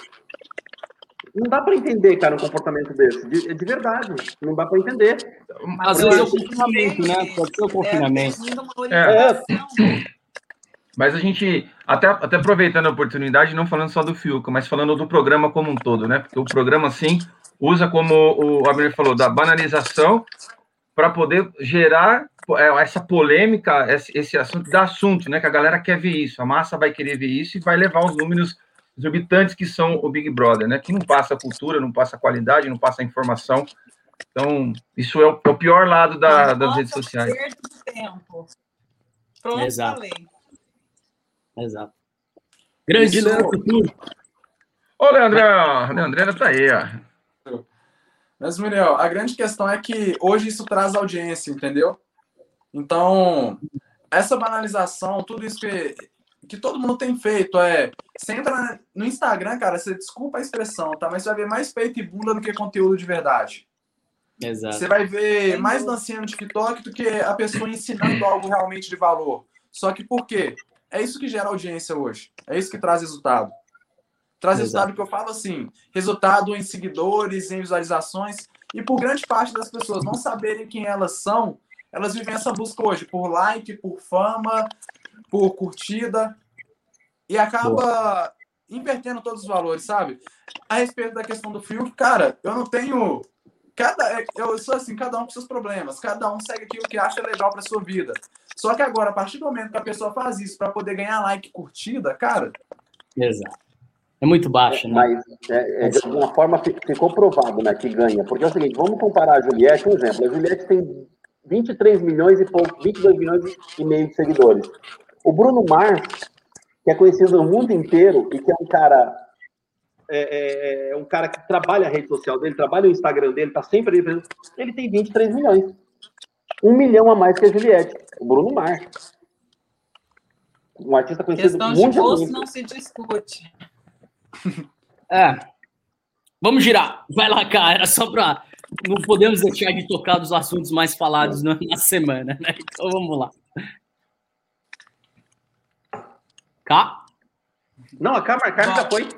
Não dá para entender, cara, um comportamento desse. De, de verdade. Não dá para entender. Às vezes é o confinamento, né? Pode ser o confinamento. É. Mas a gente, até, até aproveitando a oportunidade, não falando só do Fiuca, mas falando do programa como um todo, né? Porque o programa, sim, usa, como o Abner falou, da banalização para poder gerar é, essa polêmica, esse, assunto, da assunto, né? Que a galera quer ver isso, a massa vai querer ver isso e vai levar os números exorbitantes que são o Big Brother, né? Que não passa cultura, não passa qualidade, não passa informação. Então, isso é o, é o pior lado da, das redes sociais. tempo. Pronto, Exato. falei. Exato. Grande Isso- Leandro. Ô, Leandrão, Leandrena tá aí, ó. Mas, Muriel, a grande questão é que hoje isso traz audiência, entendeu? Então, essa banalização, tudo isso que, que todo mundo tem feito é. Você entra no Instagram, cara, você desculpa a expressão, tá? Mas você vai ver mais peito e bunda do que conteúdo de verdade. Exato. Você vai ver mais dancinha no TikTok do que a pessoa ensinando algo realmente de valor. Só que por quê? É isso que gera audiência hoje. É isso que traz resultado. Traz Exato. resultado que eu falo assim: resultado em seguidores, em visualizações. E por grande parte das pessoas não saberem quem elas são, elas vivem essa busca hoje por like, por fama, por curtida. E acaba invertendo todos os valores, sabe? A respeito da questão do filtro, cara, eu não tenho cada eu sou assim, cada um com seus problemas, cada um segue aquilo que acha legal para sua vida. Só que agora, a partir do momento que a pessoa faz isso para poder ganhar like, e curtida, cara, Exato. É muito baixo, né? Mas, é, é, de alguma forma, fi- ficou provado né, que ganha. Porque é o seguinte, vamos comparar a Juliette, um exemplo. A Juliette tem 23 milhões e pouco, 22 milhões e meio de seguidores. O Bruno Mars, que é conhecido no mundo inteiro e que é um cara é, é, é um cara que trabalha a rede social dele, trabalha o Instagram dele, tá sempre ali, ele tem 23 milhões. Um milhão a mais que a Juliette, o Bruno Mars. Um artista conhecido Questão de gosto não se discute. É. Vamos girar. Vai lá, cara. Só pra. Não podemos deixar de tocar dos assuntos mais falados na, na semana, né? Então vamos lá. Cá? Não, a a Carmen já foi.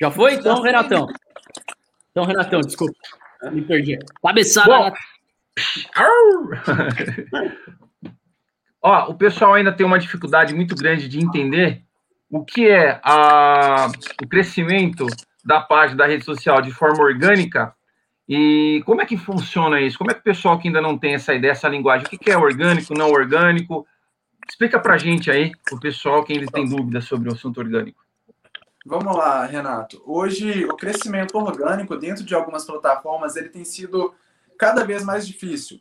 Já foi? Então, Já foi. Renatão. Então, Renatão, desculpa. Me perdi. Cabeçada. Na- Ó, o pessoal ainda tem uma dificuldade muito grande de entender o que é a, o crescimento da página da rede social de forma orgânica e como é que funciona isso? Como é que o pessoal que ainda não tem essa ideia, essa linguagem, o que é orgânico, não orgânico? Explica pra gente aí, o pessoal que ainda tem dúvidas sobre o assunto orgânico. Vamos lá, Renato. Hoje, o crescimento orgânico dentro de algumas plataformas ele tem sido cada vez mais difícil.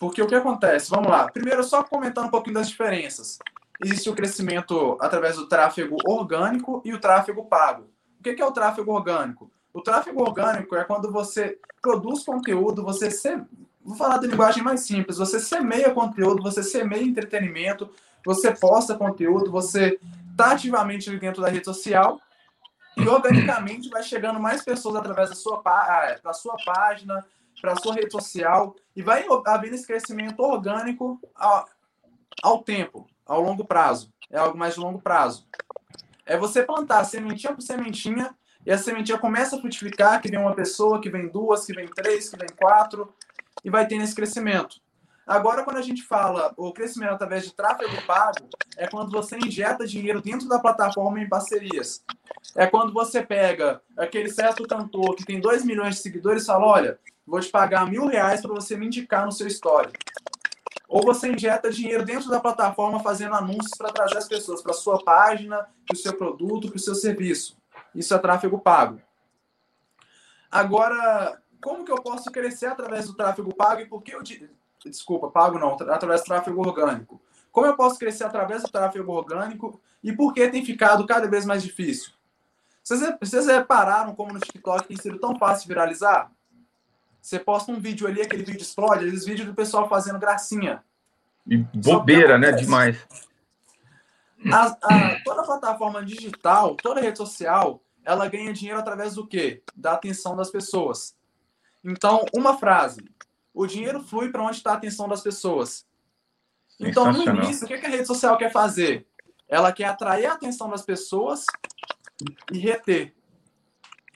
Porque o que acontece? Vamos lá. Primeiro, só comentando um pouquinho das diferenças. Existe o crescimento através do tráfego orgânico e o tráfego pago. O que é o tráfego orgânico? O tráfego orgânico é quando você produz conteúdo, você se... vou falar da linguagem mais simples, você semeia conteúdo, você semeia entretenimento, você posta conteúdo, você está ativamente dentro da rede social e organicamente vai chegando mais pessoas através da sua, pá- da sua página, para a sua rede social e vai havendo esse crescimento orgânico ao, ao tempo, ao longo prazo. É algo mais de longo prazo. É você plantar sementinha por sementinha e a sementinha começa a frutificar, que vem uma pessoa, que vem duas, que vem três, que vem quatro e vai tendo esse crescimento. Agora, quando a gente fala o crescimento através de tráfego pago, é quando você injeta dinheiro dentro da plataforma em parcerias. É quando você pega aquele certo cantor que tem 2 milhões de seguidores e fala: olha, vou te pagar mil reais para você me indicar no seu story. Ou você injeta dinheiro dentro da plataforma fazendo anúncios para trazer as pessoas para sua página, para o seu produto, para o seu serviço. Isso é tráfego pago. Agora, como que eu posso crescer através do tráfego pago e por que eu. Desculpa, pago não, tra- através do tráfego orgânico. Como eu posso crescer através do tráfego orgânico e por que tem ficado cada vez mais difícil? Vocês, vocês repararam como no TikTok tem sido tão fácil viralizar? Você posta um vídeo ali, aquele vídeo explode, aqueles vídeos do pessoal fazendo gracinha. E bobeira, né? Demais. A, a- toda plataforma digital, toda rede social, ela ganha dinheiro através do quê? Da atenção das pessoas. Então, uma frase. O dinheiro flui para onde está a atenção das pessoas. Então, no início, o que que a rede social quer fazer? Ela quer atrair a atenção das pessoas e reter.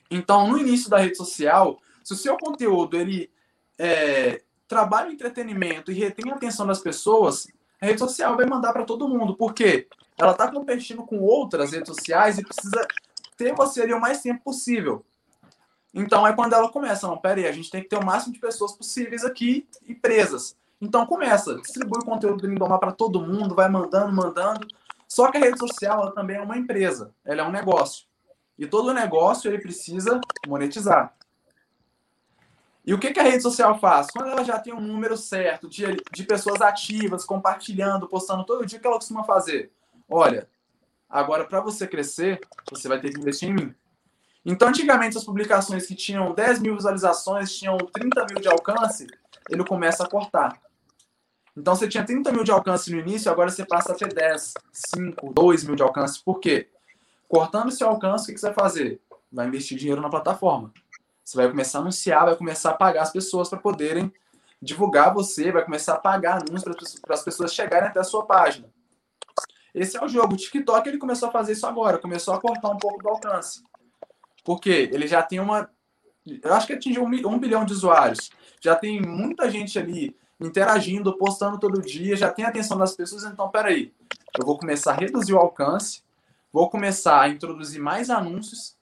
Então, no início da rede social, se o seu conteúdo ele é, trabalha o entretenimento e retém a atenção das pessoas, a rede social vai mandar para todo mundo. Por quê? Ela está competindo com outras redes sociais e precisa ter você ali o mais tempo possível. Então é quando ela começa, não, pera aí, a gente tem que ter o máximo de pessoas possíveis aqui e presas. Então começa, distribui o conteúdo do Lindomar para todo mundo, vai mandando, mandando. Só que a rede social ela também é uma empresa, ela é um negócio. E todo negócio ele precisa monetizar. E o que, que a rede social faz? Quando ela já tem um número certo de, de pessoas ativas, compartilhando, postando todo dia, o que ela costuma fazer? Olha, agora para você crescer, você vai ter que investir em mim. Então, antigamente, as publicações que tinham 10 mil visualizações, tinham 30 mil de alcance, ele começa a cortar. Então, você tinha 30 mil de alcance no início, agora você passa a ter 10, 5, 2 mil de alcance. Por quê? Cortando seu alcance, o que você vai fazer? Vai investir dinheiro na plataforma. Você vai começar a anunciar, vai começar a pagar as pessoas para poderem divulgar você, vai começar a pagar anúncios para as pessoas chegarem até a sua página. Esse é o jogo. O TikTok ele começou a fazer isso agora, começou a cortar um pouco do alcance. Porque ele já tem uma. Eu acho que atingiu um, um bilhão de usuários. Já tem muita gente ali interagindo, postando todo dia, já tem a atenção das pessoas. Então, peraí, eu vou começar a reduzir o alcance, vou começar a introduzir mais anúncios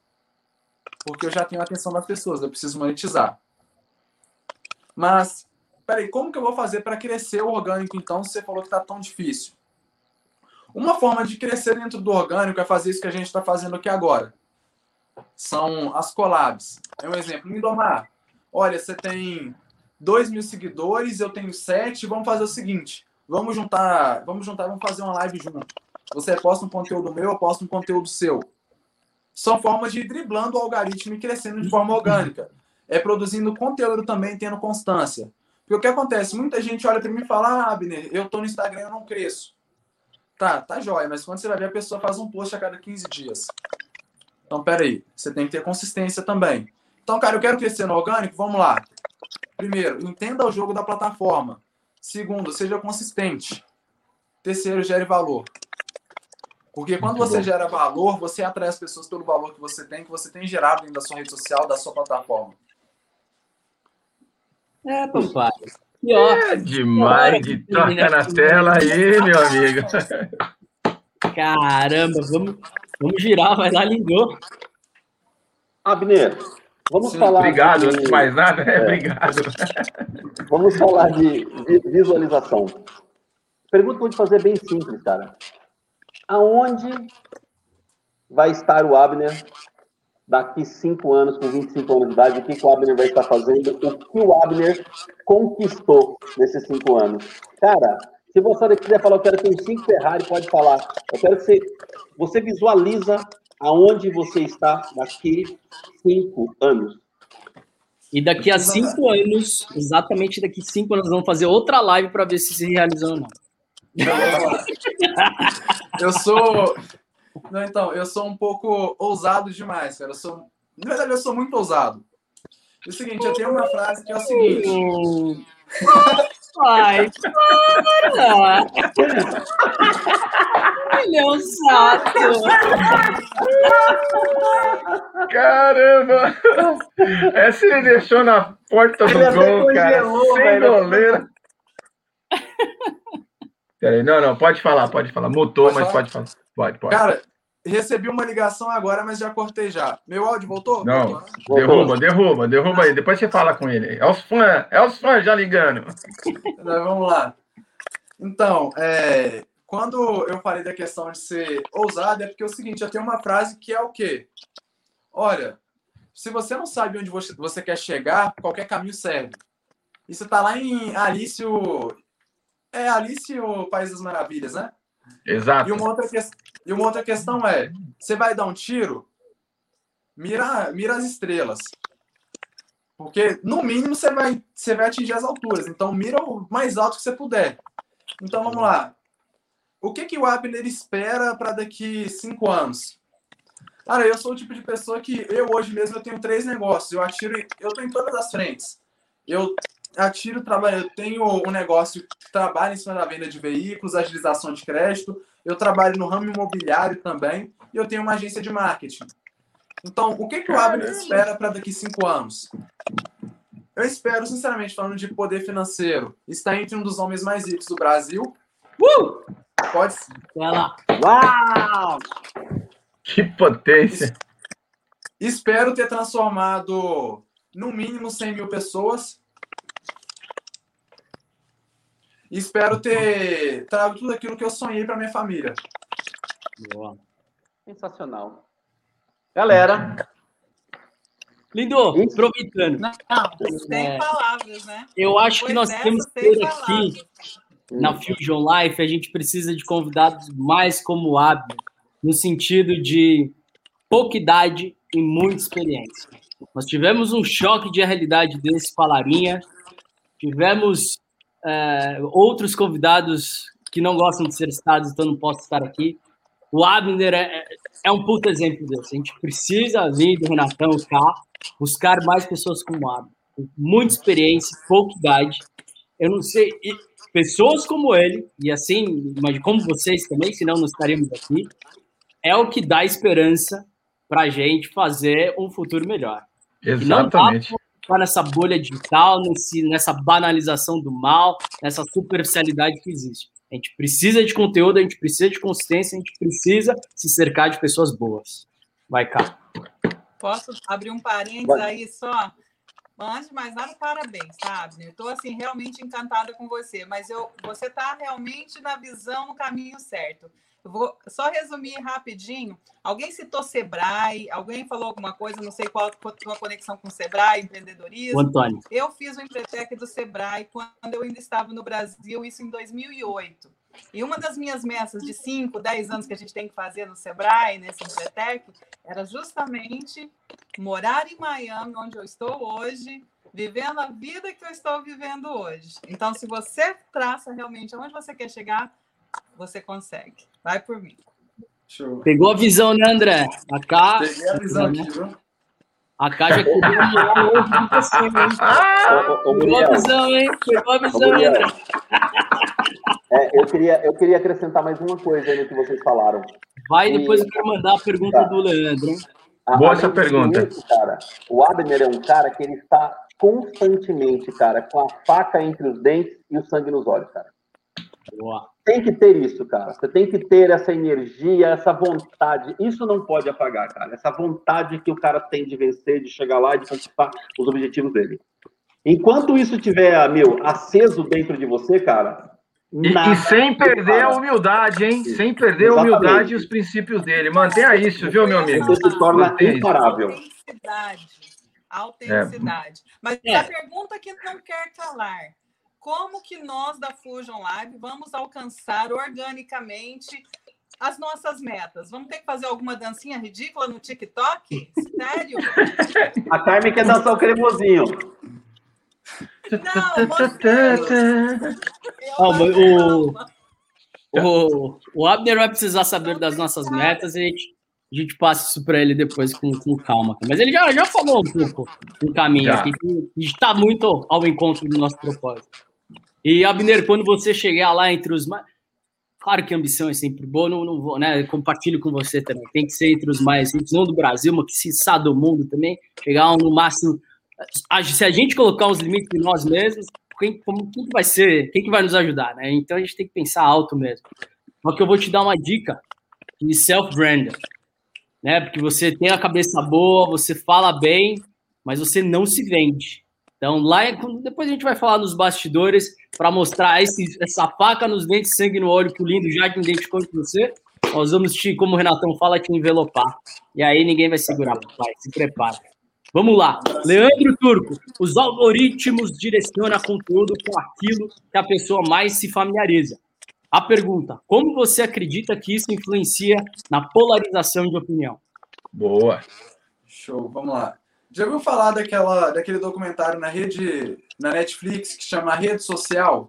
porque eu já tenho a atenção das pessoas, eu preciso monetizar. Mas, peraí, como que eu vou fazer para crescer o orgânico, então, se você falou que está tão difícil? Uma forma de crescer dentro do orgânico é fazer isso que a gente está fazendo aqui agora. São as collabs. É um exemplo. Lindomar, olha, você tem 2 mil seguidores, eu tenho 7, vamos fazer o seguinte. Vamos juntar, vamos juntar, vamos fazer uma live junto. Você posta um conteúdo meu, eu posto um conteúdo seu são formas de ir driblando o algoritmo e crescendo de forma orgânica. É produzindo conteúdo também, tendo constância. Porque o que acontece? Muita gente olha para mim e fala: Ah, Abner, eu tô no Instagram, eu não cresço. Tá, tá jóia, mas quando você vai ver, a pessoa faz um post a cada 15 dias. Então, peraí, você tem que ter consistência também. Então, cara, eu quero crescer no orgânico, vamos lá. Primeiro, entenda o jogo da plataforma. Segundo, seja consistente. Terceiro, gere valor. Porque quando Muito você bom. gera valor, você atrai as pessoas pelo valor que você tem, que você tem gerado dentro da sua rede social, da sua plataforma. É, papai. É demais de toca na tela aí, meu amigo. Caramba, vamos, vamos girar, mas lá ligou. Abner, vamos Sim, falar. Obrigado, de... antes de mais nada, é, obrigado. Vamos falar de visualização. Pergunta que eu vou te fazer bem simples, cara aonde vai estar o Abner daqui cinco anos, com 25 anos de idade, o que, que o Abner vai estar fazendo, o que o Abner conquistou nesses cinco anos. Cara, se você quiser falar, eu quero ter cinco Ferrari, pode falar. Eu quero que você, você visualiza aonde você está daqui cinco anos. E daqui a cinco anos, exatamente daqui cinco anos, vamos fazer outra live para ver se se realizou ou não. eu sou. Não, então, eu sou um pouco ousado demais, cara. Eu sou... Na verdade, eu sou muito ousado. É o seguinte, eu tenho uma frase que é o seguinte. Ai, para! Ele é um saco! Caramba! Essa ele deixou na porta do gol, cara. Sem goleiro. Peraí, não, não, pode falar, pode falar. Mutou, pode mas falar? pode falar. Pode, pode. Cara, recebi uma ligação agora, mas já cortei já. Meu áudio voltou? Não, voltou, derruba, derruba, derruba aí. Depois você fala com ele. É os fãs, é os fãs já ligando. Vamos lá. Então, é, quando eu falei da questão de ser ousado, é porque é o seguinte, eu tenho uma frase que é o quê? Olha, se você não sabe onde você quer chegar, qualquer caminho serve. E você está lá em Alício é Alice o País das Maravilhas, né? Exato. E uma outra, que... e uma outra questão é: você vai dar um tiro, mira, mira as estrelas. Porque, no mínimo, você vai, você vai atingir as alturas. Então, mira o mais alto que você puder. Então, vamos lá. O que, que o Abner espera para daqui cinco anos? Cara, eu sou o tipo de pessoa que eu hoje mesmo eu tenho três negócios. Eu atiro, eu estou em todas as frentes. Eu a Tiro trabalha, eu tenho um negócio que trabalha em cima da venda de veículos, agilização de crédito, eu trabalho no ramo imobiliário também, e eu tenho uma agência de marketing. Então, o que, que o Abner espera para daqui cinco anos? Eu espero, sinceramente, falando de poder financeiro, estar entre um dos homens mais ricos do Brasil. Uh! Pode ser. Lá. Uau! Que potência! Espero ter transformado, no mínimo, 100 mil pessoas E espero ter trago tudo aquilo que eu sonhei para minha família. Boa. Sensacional. Galera, Lindo, aproveitando. Não, sem É. palavras, né? Eu acho que nós dessa, temos que ter aqui na Fusion Life, a gente precisa de convidados mais como o Abner, no sentido de pouca idade e muita experiência. Nós tivemos um choque de realidade desse com a Larinha, tivemos é, outros convidados que não gostam de ser citados, então não posso estar aqui. O Abner é, é um puto exemplo desse. A gente precisa vir do Renatão cá, buscar mais pessoas como o Abner, muita experiência, pouca idade. Eu não sei, pessoas como ele, e assim, mas como vocês também, senão não estaríamos aqui, é o que dá esperança para a gente fazer um futuro melhor. Exatamente. Tá nessa bolha digital, nesse, nessa banalização do mal, nessa superficialidade que existe. A gente precisa de conteúdo, a gente precisa de consistência, a gente precisa se cercar de pessoas boas. Vai cá. Posso abrir um parênteses Vai. aí só? Antes de mais nada, parabéns, sabe? Eu estou assim realmente encantada com você, mas eu, você está realmente na visão, no caminho certo. Vou só resumir rapidinho. Alguém citou Sebrae, alguém falou alguma coisa, não sei qual a tua conexão com Sebrae, O empreendedorismo. Antônio. Eu fiz o Empretec do Sebrae quando eu ainda estava no Brasil, isso em 2008. E uma das minhas metas de 5, 10 anos que a gente tem que fazer no Sebrae, nesse Empretec, era justamente morar em Miami, onde eu estou hoje, vivendo a vida que eu estou vivendo hoje. Então, se você traça realmente aonde você quer chegar, você consegue. Vai por mim. Show. Pegou a visão, né, André? A K, Peguei a visão aqui, viu? a K já queria morar longe de você, hein? Pegou a visão, hein? Pegou a visão, hein, Muriel. André? é, eu, queria, eu queria acrescentar mais uma coisa aí no que vocês falaram. Vai, depois eu quero mandar a pergunta do Leandro? A- Boa essa disso, pergunta. cara, o Abner é um cara que ele está constantemente, cara, com a faca entre os dentes e o sangue nos olhos, cara. Boa. Tem que ter isso, cara. Você tem que ter essa energia, essa vontade. Isso não pode apagar, cara. Essa vontade que o cara tem de vencer, de chegar lá e de conquistar os objetivos dele. Enquanto isso tiver, meu, aceso dentro de você, cara. E, nada e sem perder a humildade, hein? Sem perder a Exatamente. humildade e os princípios dele. Mantenha isso, viu, meu amigo? Você se torna Mantenha isso. imparável. Autenticidade. Autenticidade. Mas É. a pergunta que não quer calar: como que nós da Fusion Live vamos alcançar organicamente as nossas metas? Vamos ter que fazer alguma dancinha ridícula no TikTok? Sério? A Carmen quer dançar o cremosinho. Não, o- O, o Abner vai precisar saber das nossas metas e a gente, a gente passa isso para ele depois com, com calma. Mas ele já, já falou um pouco do caminho Já. aqui, que está muito ao encontro do nosso propósito. E, Abner, quando você chegar lá entre os mais. Claro que a ambição é sempre boa, não, não vou, né? Compartilho com você também. Tem que ser entre os mais ricos, não do Brasil, mas que se sabe do mundo também. Chegar no máximo. Se a gente colocar os limites em nós mesmos, quem, como, quem que vai ser? Quem que vai nos ajudar, né? Então a gente tem que pensar alto mesmo. Só que eu vou te dar uma dica de self-brand, né? Porque você tem a cabeça boa, você fala bem, mas você não se vende. Então, lá é depois a gente vai falar nos bastidores para mostrar esse- essa faca nos dentes, sangue no olho que o lindo já te identificou com você. Nós vamos te, como o Renatão fala, te envelopar. E aí ninguém vai segurar, papai. Se prepara. Vamos lá. Leandro Turco, os algoritmos direcionam conteúdo com aquilo que a pessoa mais se familiariza. A pergunta: como você acredita que isso influencia na polarização de opinião? Boa. Show, vamos lá. Já ouviu falar daquela, daquele documentário na rede, na Netflix, que chama Rede Social?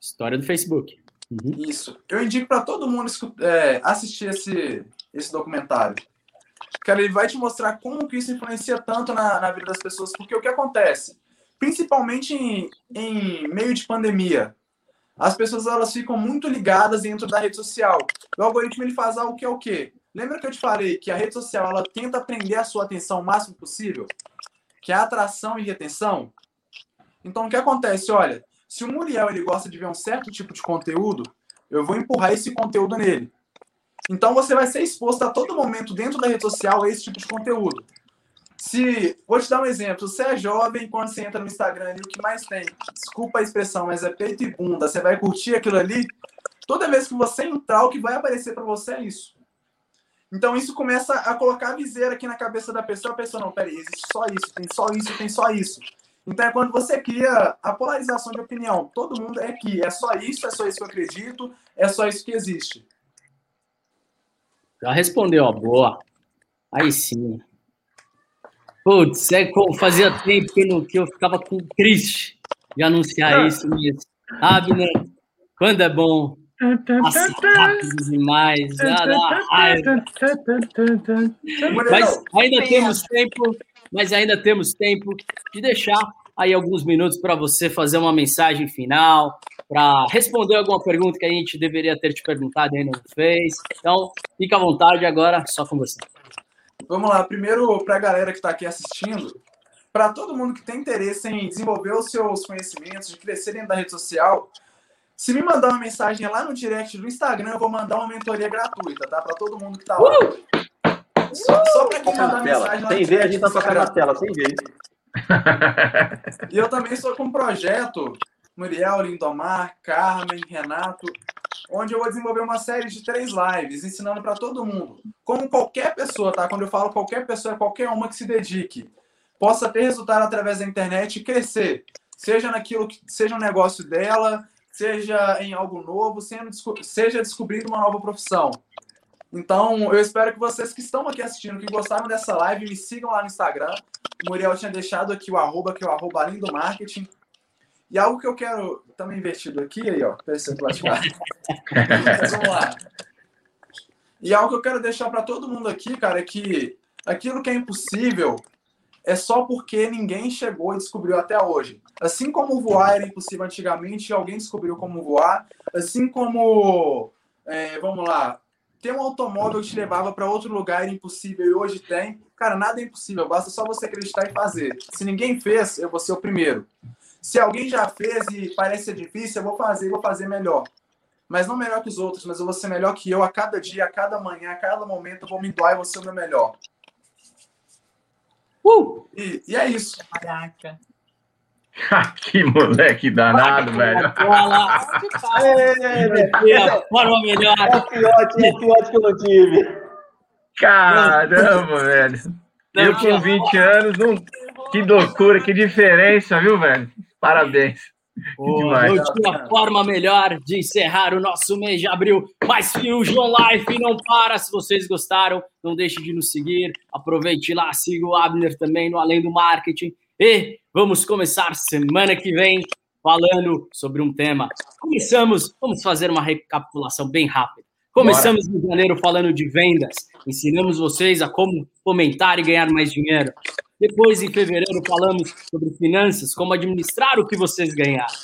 História do Facebook. Uhum. Isso. Eu indico para todo mundo é, assistir esse, esse documentário. Cara, ele vai te mostrar como que isso influencia tanto na, na vida das pessoas, porque o que acontece? Principalmente em, em meio de pandemia, as pessoas elas ficam muito ligadas dentro da rede social. O algoritmo ele faz algo que é o quê? Lembra que eu te falei que a rede social ela tenta prender a sua atenção o máximo possível? Que é atração e retenção? Então o que acontece? Olha, se o Muriel ele gosta de ver um certo tipo de conteúdo, eu vou empurrar esse conteúdo nele. Então você vai ser exposto a todo momento dentro da rede social a esse tipo de conteúdo. Se, vou te dar um exemplo, você é jovem, quando você entra no Instagram ali, o que mais tem, desculpa a expressão, mas é peito e bunda, você vai curtir aquilo ali, toda vez que você entrar, o que vai aparecer para você é isso. Então isso começa a colocar a viseira aqui na cabeça da pessoa, a pessoa, não, peraí, existe só isso, tem só isso, tem só isso. Então é quando você cria a polarização de opinião. Todo mundo é que é só isso, é só isso que eu acredito, é só isso que existe. Já respondeu, ó, boa. Aí sim. Putz, é como fazia tempo que, não, que eu ficava com triste de anunciar isso mesmo. Abner, quando é bom. Passa rápido demais. Já dá raiva. Mas ainda temos tempo, mas ainda temos tempo de deixar aí alguns minutos para você fazer uma mensagem final, para responder alguma pergunta que a gente deveria ter te perguntado e ainda não fez. Então, fica à vontade agora, só com você. Vamos lá, primeiro para a galera que está aqui assistindo, para todo mundo que tem interesse em desenvolver os seus conhecimentos, de crescer dentro da rede social, se me mandar uma mensagem lá no direct do Instagram, eu vou mandar uma mentoria gratuita, tá? Para todo mundo que está lá. Uh! Só, só para quem mandar mensagem lá Sem ver, a gente tá tocando na tela, sem ver. E eu também estou com um projeto, Muriel, Lindomar, Carmen, Renato, onde eu vou desenvolver uma série de três lives ensinando para todo mundo. Como qualquer pessoa, tá? Quando eu falo qualquer pessoa, é qualquer uma que se dedique, possa ter resultado através da internet e crescer. Seja naquilo que seja um negócio dela, seja em algo novo, seja descobrindo uma nova profissão. Então, eu espero que vocês que estão aqui assistindo, que gostaram dessa live, me sigam lá no Instagram. O Muriel tinha deixado aqui o arroba, que é o arroba lindo marketing. E algo que eu quero também invertido aqui, aí, ó, para vamos lá. E algo que eu quero deixar para todo mundo aqui, cara, é que aquilo que é impossível é só porque ninguém chegou e descobriu até hoje. Assim como voar era impossível antigamente, alguém descobriu como voar. Assim como, é, vamos lá, ter um automóvel que te levava para outro lugar era impossível e hoje tem. Cara, nada é impossível, basta só você acreditar e fazer. Se ninguém fez, eu vou ser o primeiro. Se alguém já fez e parece difícil, eu vou fazer, vou fazer melhor. Mas não melhor que os outros, mas eu vou ser melhor que eu a cada dia, a cada manhã, a cada momento, eu vou me doar e vou ser o meu melhor. Uh! E, e é isso. Caraca. que moleque danado, velho. É a forma melhor. É o fiote, é o que eu não tive. Caramba, velho. Eu com 20 anos, não... que loucura, que diferença, viu, velho? Parabéns. Pô, demais. não tinha forma melhor de encerrar o nosso mês de abril. Mas Fusion Life não para. Se vocês gostaram, não deixe de nos seguir. Aproveite lá, siga o Abner também no Além do Marketing. E vamos começar semana que vem falando sobre um tema. Começamos, vamos fazer uma recapitulação bem rápida. Começamos em janeiro falando de vendas. Ensinamos vocês a como fomentar e ganhar mais dinheiro. Depois, em fevereiro, falamos sobre finanças, como administrar o que vocês ganharam.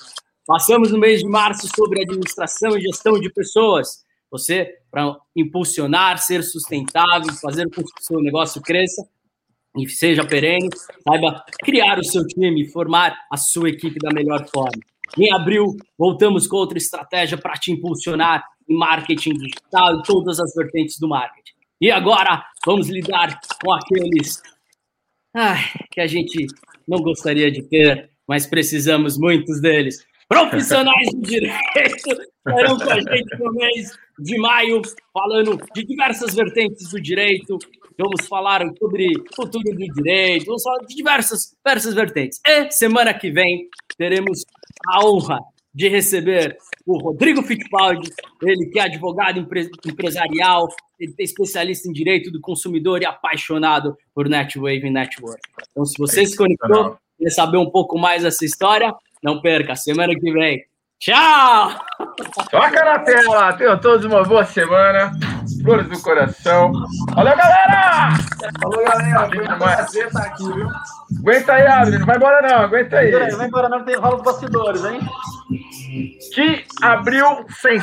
Passamos no mês de março sobre administração e gestão de pessoas. Você, para impulsionar, ser sustentável, fazer com que o seu negócio cresça e seja perene, saiba criar o seu time, formar a sua equipe da melhor forma. Em abril, voltamos com outra estratégia para te impulsionar em marketing digital e todas as vertentes do marketing. E agora, vamos lidar com aqueles ai, que a gente não gostaria de ter, mas precisamos muitos deles. Profissionais do direito estarão com a gente no mês de maio, falando de diversas vertentes do direito. Vamos falar sobre futuro do direito, vamos falar de diversas, diversas vertentes. E semana que vem teremos a honra de receber o Rodrigo Fittipaldi, ele que é advogado empre- empresarial, ele é especialista em direito do consumidor e apaixonado por Netwave Network. Então, se você se conectou, quer saber um pouco mais dessa história, não perca, semana que vem. Tchau! Toca na tela. Tenham todos uma boa semana. Flores do coração. Valeu, galera! Falou, galera. Foi um prazer estar aqui, viu? Aguenta aí, Adriano. Não vai embora, não. Aguenta aí. Vai embora, não tem rola os bastidores, hein? Que abriu sem